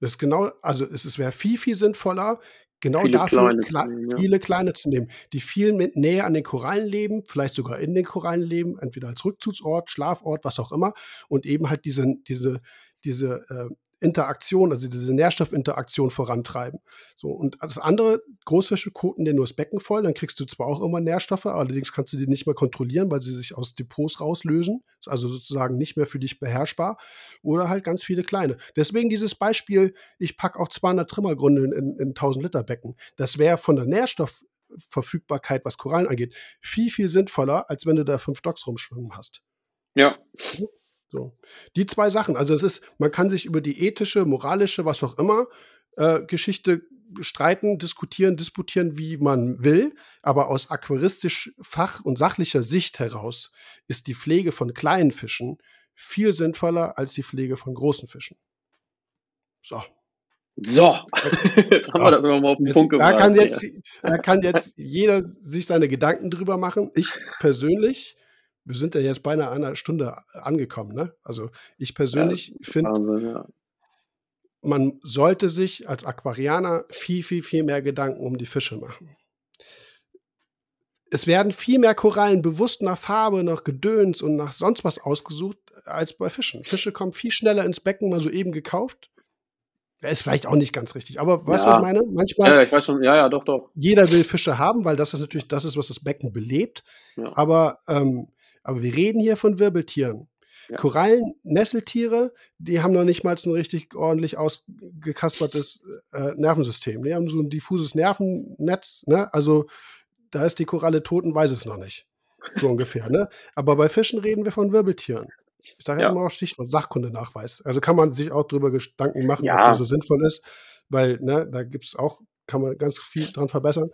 S1: Das ist genau, also es wäre viel, viel sinnvoller, Genau viele dafür kleine kle nehmen, ja. viele kleine zu nehmen, die viel mit näher an den Korallen leben, vielleicht sogar in den Korallen leben, entweder als Rückzugsort, Schlafort, was auch immer, und eben halt diese, diese, diese äh, Interaktion, also diese Nährstoffinteraktion vorantreiben. So, und das andere, Großfische koten dir nur das Becken voll, dann kriegst du zwar auch immer Nährstoffe, allerdings kannst du die nicht mehr kontrollieren, weil sie sich aus Depots rauslösen. Ist also sozusagen nicht mehr für dich beherrschbar. Oder halt ganz viele kleine. Deswegen dieses Beispiel, ich packe auch 200 Trimmergründe in, in, in 1000 Liter Becken. Das wäre von der Nährstoffverfügbarkeit, was Korallen angeht, viel, viel sinnvoller, als wenn du da fünf Docks rumschwimmen hast.
S2: Ja.
S1: So. Die zwei Sachen. Also es ist, man kann sich über die ethische, moralische, was auch immer, äh, Geschichte streiten, diskutieren, disputieren, wie man will. Aber aus aquaristisch fach- und sachlicher Sicht heraus ist die Pflege von kleinen Fischen viel sinnvoller als die Pflege von großen Fischen. So.
S2: So, jetzt haben wir das immer mal auf den
S1: Jetzt,
S2: Punkt
S1: da,
S2: gebracht.
S1: kann
S2: hier.
S1: jetzt, da kann jetzt jeder sich seine Gedanken drüber machen. Ich persönlich, wir sind ja jetzt beinahe einer Stunde angekommen, ne? Also ich persönlich finde,
S2: Wahnsinn, ja.
S1: man sollte sich als Aquarianer viel, viel, viel mehr Gedanken um die Fische machen. Es werden viel mehr Korallen bewusst nach Farbe, nach Gedöns und nach sonst was ausgesucht als bei Fischen. Fische kommen viel schneller ins Becken, mal so eben gekauft. Ja, ist vielleicht auch nicht ganz richtig, aber weißt du, was
S2: Ja.
S1: ich meine? Manchmal,
S2: ja, ich weiß schon, ja, ja, doch, doch.
S1: jeder will Fische haben, weil das ist natürlich das ist, was das Becken belebt.
S2: Ja.
S1: Aber, ähm, aber wir reden hier von Wirbeltieren.
S2: Ja.
S1: Korallen, Nesseltiere, die haben noch nicht mal ein richtig ordentlich ausgekaspertes äh, Nervensystem. Die haben so ein diffuses Nervennetz. Ne? Also da ist die Koralle tot und weiß es noch nicht. So ungefähr. Ne? Aber bei Fischen reden wir von Wirbeltieren. Ich sage jetzt
S2: Ja.
S1: mal auch Stichwort Sachkundenachweis. Also kann man sich auch darüber Gedanken machen, ob
S2: Ja.
S1: das so sinnvoll ist, weil ne, da gibt es auch, kann man ganz viel dran verbessern.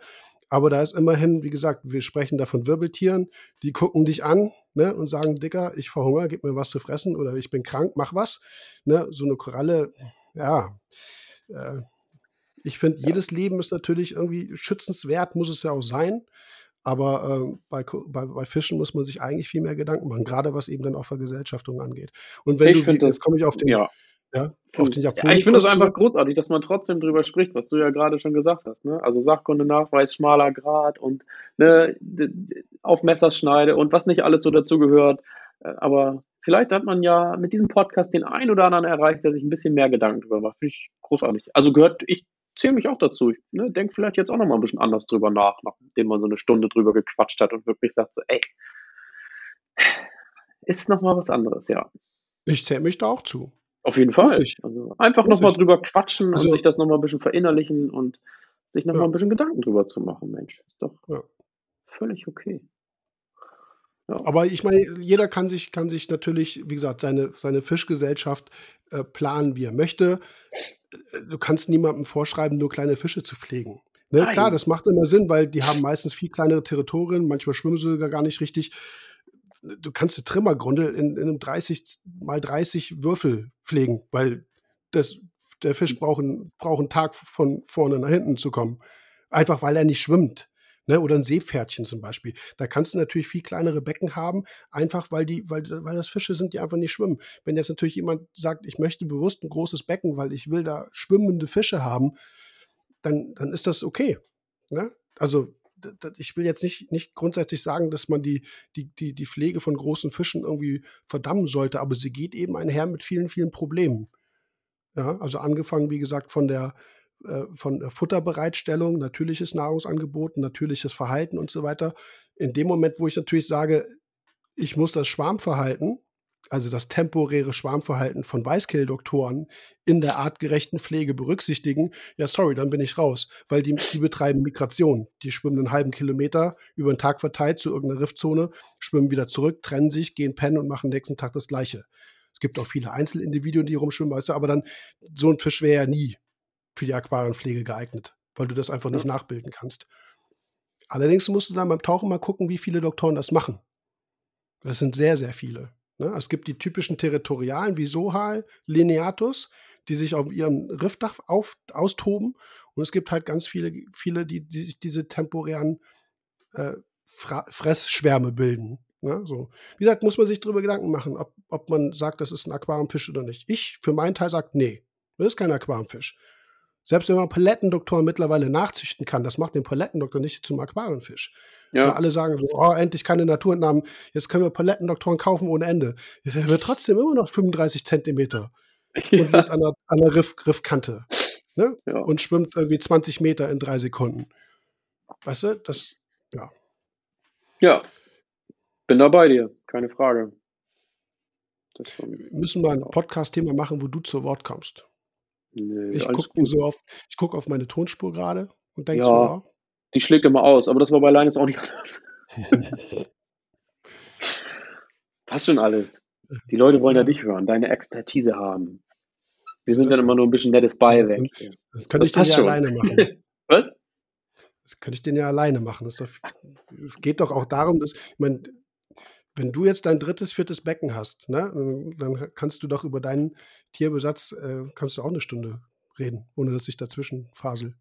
S1: Aber da ist immerhin, wie gesagt, wir sprechen da von Wirbeltieren, die gucken dich an ne, und sagen, Dicker, ich verhungere, gib mir was zu fressen oder ich bin krank, mach was. Ne, so eine Koralle, ja. Äh, ich finde, jedes Leben ist natürlich irgendwie schützenswert, muss es ja auch sein. Aber ähm, bei, bei, bei Fischen muss man sich eigentlich viel mehr Gedanken machen, gerade was eben dann auch Vergesellschaftung angeht. Und wenn
S2: Ich
S1: du, jetzt
S2: das-
S1: komme ich auf den,
S2: Ja.
S1: Ja, den
S2: Ja, ich finde das einfach großartig, dass man trotzdem drüber spricht, was du ja gerade schon gesagt hast. Ne? Also Sachkunde, Nachweis, schmaler Grad und ne, auf Messerschneide und was nicht alles so dazugehört. Äh, Aber vielleicht hat man ja mit diesem Podcast den einen oder anderen erreicht, der sich ein bisschen mehr Gedanken drüber macht. Finde ich großartig. Also gehört, ich zähle mich auch dazu. Ich ne, denke vielleicht jetzt auch noch mal ein bisschen anders drüber nach, nachdem man so eine Stunde drüber gequatscht hat und wirklich sagt so, ey, ist noch mal was anderes, ja.
S1: Ich zähle mich da auch zu.
S2: Auf jeden Fall. Also einfach nochmal drüber quatschen
S1: Also-
S2: und sich das nochmal ein bisschen verinnerlichen und sich nochmal
S1: Ja.
S2: ein bisschen Gedanken drüber zu machen, Mensch. Ist doch
S1: Ja.
S2: völlig okay.
S1: Aber ich meine, jeder kann sich, kann sich natürlich, wie gesagt, seine, seine Fischgesellschaft äh, planen, wie er möchte. Du kannst niemandem vorschreiben, nur kleine Fische zu pflegen. Ne? Klar, das macht immer Sinn, weil die haben meistens viel kleinere Territorien, manchmal schwimmen sie sogar gar nicht richtig. Du kannst eine Trimmergrundel in, in einem 30 mal 30 Würfel pflegen, weil das, der Fisch braucht einen, braucht einen Tag von vorne nach hinten zu kommen. Einfach weil er nicht schwimmt. Ne? Oder ein Seepferdchen zum Beispiel. Da kannst du natürlich viel kleinere Becken haben, einfach weil die, weil, weil das Fische sind, die einfach nicht schwimmen. Wenn jetzt natürlich jemand sagt, ich möchte bewusst ein großes Becken, weil ich will da schwimmende Fische haben, dann, dann ist das okay. Ne? Also ich will jetzt nicht, nicht grundsätzlich sagen, dass man die, die, die, die Pflege von großen Fischen irgendwie verdammen sollte, aber sie geht eben einher mit vielen, vielen Problemen. Ja, also angefangen, wie gesagt, von der, äh, von der Futterbereitstellung, natürliches Nahrungsangebot, natürliches Verhalten und so weiter. In dem Moment, wo ich natürlich sage, ich muss das Schwarmverhalten, also das temporäre Schwarmverhalten von Weißkehl-Doktoren in der artgerechten Pflege berücksichtigen, ja, sorry, dann bin ich raus, weil die, die betreiben Migration. Die schwimmen einen halben Kilometer über den Tag verteilt zu irgendeiner Riftzone, schwimmen wieder zurück, trennen sich, gehen pennen und machen nächsten Tag das Gleiche. Es gibt auch viele Einzelindividuen, die rumschwimmen, weißt du, aber dann so ein Fisch wäre ja nie für die Aquarienpflege geeignet, weil du das einfach nicht nachbilden kannst. Allerdings musst du dann beim Tauchen mal gucken, wie viele Doktoren das machen. Das sind sehr, sehr viele. Ne? Es gibt die typischen Territorialen wie Sohal, Lineatus, die sich auf ihrem Riffdach auf, austoben. Und es gibt halt ganz viele, viele die, die sich diese temporären äh, Fressschwärme bilden. Ne? So. Wie gesagt, muss man sich darüber Gedanken machen, ob, ob man sagt, das ist ein Aquariumfisch oder nicht. Ich für meinen Teil sage, nee, das ist kein Aquariumfisch. Selbst wenn man Palettendoktoren mittlerweile nachzüchten kann, das macht den Palettendoktor nicht zum Aquariumfisch.
S2: Ja.
S1: Weil alle sagen so, oh, endlich keine Naturentnahmen, jetzt können wir Palettendoktoren kaufen ohne Ende. Der wird trotzdem immer noch 35 Zentimeter und
S2: Ja.
S1: lebt an der, an der Riff, Riffkante. Ne?
S2: Ja.
S1: Und schwimmt irgendwie 20 Meter in drei Sekunden. Weißt du, das, ja.
S2: ja, bin da bei dir, keine Frage.
S1: Wir müssen mal ein Podcast-Thema machen, wo du zu Wort kommst.
S2: Nee,
S1: Ich gucke so auf, ich guck auf meine Tonspur gerade und denke
S2: Ja.
S1: so, ja,
S2: Die schlägt immer aus, aber das war bei Linus auch nicht anders. Passt schon alles. Die Leute wollen ja,
S1: Ja.
S2: dich hören, deine Expertise haben. Wir sind
S1: Das-
S2: dann immer nur ein bisschen nettes Beiwerk. Hier.
S1: das könnte
S2: Das
S1: ich
S2: passt
S1: ja
S2: schon.
S1: alleine machen.
S2: Was?
S1: Das könnte ich den ja alleine machen. Das doch, es geht doch auch darum, dass, ich meine, wenn du jetzt dein drittes, viertes Becken hast, ne, dann kannst du doch über deinen Tierbesatz, äh, kannst du auch eine Stunde reden, ohne dass ich dazwischen fasel.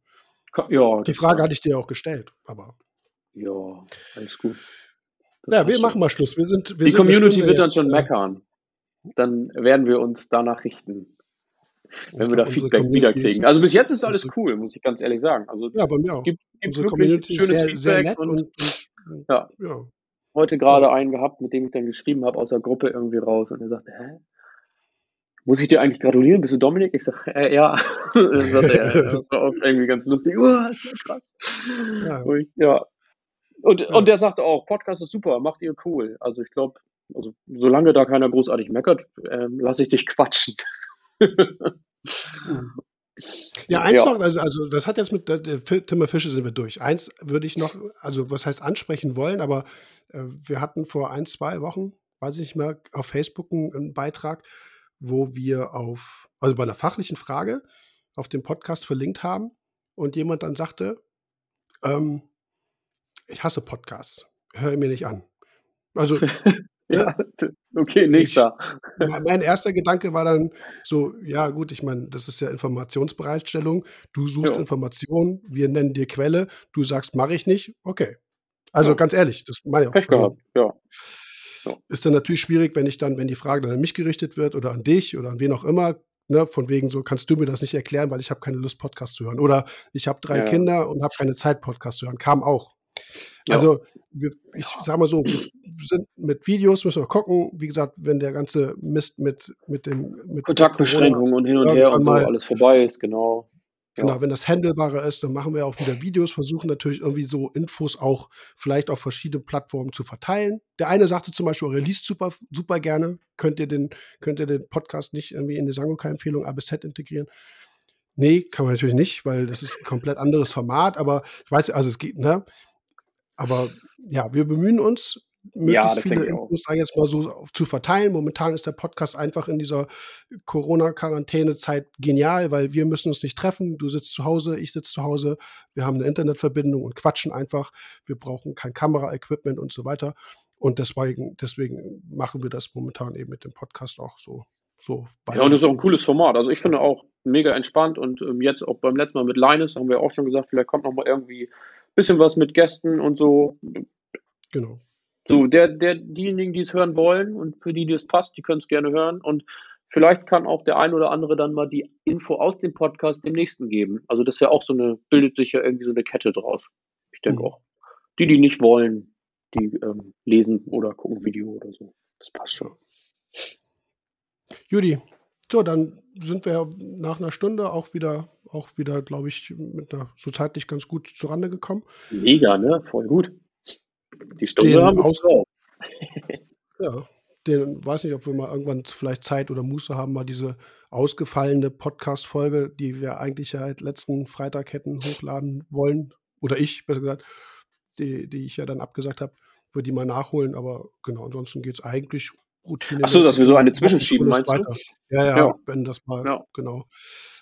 S2: Ja,
S1: Die Frage hatte ich dir auch gestellt, aber.
S2: Ja, alles gut.
S1: Das ja, wir machen mal Schluss. Wir sind, wir
S2: Die
S1: sind
S2: Community wird dann schon äh, meckern. Dann werden wir uns danach richten. Wenn wir da Feedback wiederkriegen. Also bis jetzt ist alles cool, muss ich ganz ehrlich sagen. Also
S1: ja, bei mir auch.
S2: Gibt, gibt
S1: unsere Community ist sehr, sehr nett und, und,
S2: und ja. ja. Heute gerade einen gehabt, mit dem ich dann geschrieben habe, aus der Gruppe irgendwie raus und er sagte, hä? muss ich dir eigentlich gratulieren? Bist du Dominik? Ich sage, äh, ja. dann sagte er, das war auch irgendwie ganz lustig. Oh, ist ja krass. Ja. Und, ich, ja. Und, ja. und der sagte auch, Podcast ist super, macht ihr cool. Also ich glaube, also, solange da keiner großartig meckert, äh, lasse ich dich quatschen.
S1: Ja, eins ja. noch, also, also das hat jetzt mit der Timmer Fische sind wir durch. Eins würde ich noch, also was heißt ansprechen wollen, aber äh, wir hatten vor ein, zwei Wochen, weiß ich nicht mehr, auf Facebook einen, einen Beitrag, wo wir auf, also bei einer fachlichen Frage auf dem Podcast verlinkt haben und jemand dann sagte, ähm, ich hasse Podcasts, höre mir nicht an. Also
S2: ja, okay, nächster.
S1: Ich, mein erster Gedanke war dann so, ja gut, ich meine, das ist ja Informationsbereitstellung. Du suchst jo. Informationen, wir nennen dir Quelle, du sagst, mache ich nicht, okay. Also ja. ganz ehrlich, das meine ich auch.
S2: Pech also, ja.
S1: Ist dann natürlich schwierig, wenn ich dann, wenn die Frage dann an mich gerichtet wird oder an dich oder an wen auch immer, ne, von wegen so, kannst du mir das nicht erklären, weil ich habe keine Lust, Podcast zu hören. Oder ich habe drei ja. Kinder und habe keine Zeit, Podcast zu hören. Kam auch. Ja. Also, wir, ich sag mal so, wir sind mit Videos, müssen wir gucken. Wie gesagt, wenn der ganze Mist mit, mit dem. Mit
S2: Kontaktbeschränkungen und hin und her und so alles vorbei ist, genau.
S1: Genau, ja. wenn das handelbarer ist, dann machen wir auch wieder Videos, versuchen natürlich irgendwie so Infos auch vielleicht auf verschiedene Plattformen zu verteilen. Der eine sagte zum Beispiel, Release super, super gerne. Könnt ihr den, könnt ihr den Podcast nicht irgendwie in die Sangoka-Empfehlung ABZ integrieren? Nee, kann man natürlich nicht, weil das ist ein komplett anderes Format, aber ich weiß, also es geht, ne? Aber ja, wir bemühen uns, möglichst ja, viele Infos jetzt mal so zu verteilen. Momentan ist der Podcast einfach in dieser Corona-Quarantänezeit genial, weil wir müssen uns nicht treffen. Du sitzt zu Hause, ich sitze zu Hause. Wir haben eine Internetverbindung und quatschen einfach. Wir brauchen kein Kamera-Equipment und so weiter. Und deswegen, deswegen machen wir das momentan eben mit dem Podcast auch so. so
S2: weiter. Ja, und das ist auch ein cooles Format. Also ich finde auch mega entspannt und ähm, jetzt auch beim letzten Mal mit Linus haben wir auch schon gesagt, vielleicht kommt noch mal irgendwie bisschen was mit Gästen und so.
S1: Genau.
S2: So, der, der, diejenigen, die es hören wollen und für die, die es passt, die können es gerne hören. Und vielleicht kann auch der ein oder andere dann mal die Info aus dem Podcast dem nächsten geben. Also das ist ja auch so eine, bildet sich ja irgendwie so eine Kette draus. Ich denke mhm. auch. Die, die nicht wollen, die ähm, lesen oder gucken Video oder so. Das passt schon.
S1: Judy, so, dann sind wir nach einer Stunde auch wieder, auch wieder, glaube ich, mit einer so zeitlich ganz gut zurande gekommen.
S2: Mega, ne? Voll gut. Die Stunde den haben wir aus
S1: Ja, den weiß nicht, ob wir mal irgendwann vielleicht Zeit oder Muße haben, mal diese ausgefallene Podcast-Folge, die wir eigentlich ja letzten Freitag hätten hochladen wollen, oder ich, besser gesagt, die, die ich ja dann abgesagt habe, würde die mal nachholen, aber genau, ansonsten geht es eigentlich Routine.
S2: Achso, dass wir so eine zwischenschieben, meinst
S1: weiter. du? Ja, ja, ja, wenn das mal, ja. genau.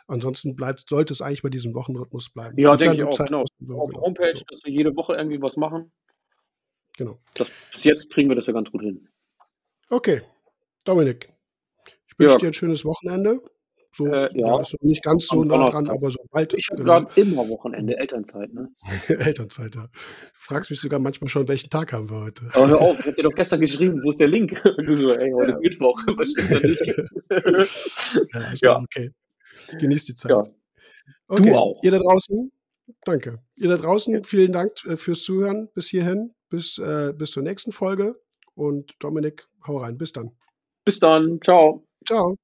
S1: Ansonsten bleibt, sollte es eigentlich bei diesem Wochenrhythmus bleiben.
S2: Ja, denke ich auch, Zeit genau. Auf genau. Homepage, dass wir jede Woche irgendwie was machen.
S1: Genau.
S2: Das, bis jetzt kriegen wir das ja ganz gut hin.
S1: Okay. Dominik, ich wünsche ja. dir ein schönes Wochenende. So,
S2: äh, ja.
S1: Also nicht ganz so nah dran, aber so bald.
S2: Ich habe genau. gerade immer Wochenende, Elternzeit, ne?
S1: Elternzeit, ja. Du fragst mich sogar manchmal schon, welchen Tag haben wir heute.
S2: Aber hör auf, ich hab dir doch gestern geschrieben, wo ist der Link? Und du so, ey, heute ja. ist Mittwoch, was stimmt da nicht?
S1: ja, ist ja. okay. Genieß die Zeit. Ja. Okay.
S2: Du auch.
S1: Ihr da draußen, danke. Ihr da draußen, vielen Dank äh, fürs Zuhören bis hierhin bis, äh, bis zur nächsten Folge. Und Dominik, hau rein. Bis dann.
S2: Bis dann. Ciao.
S1: Ciao.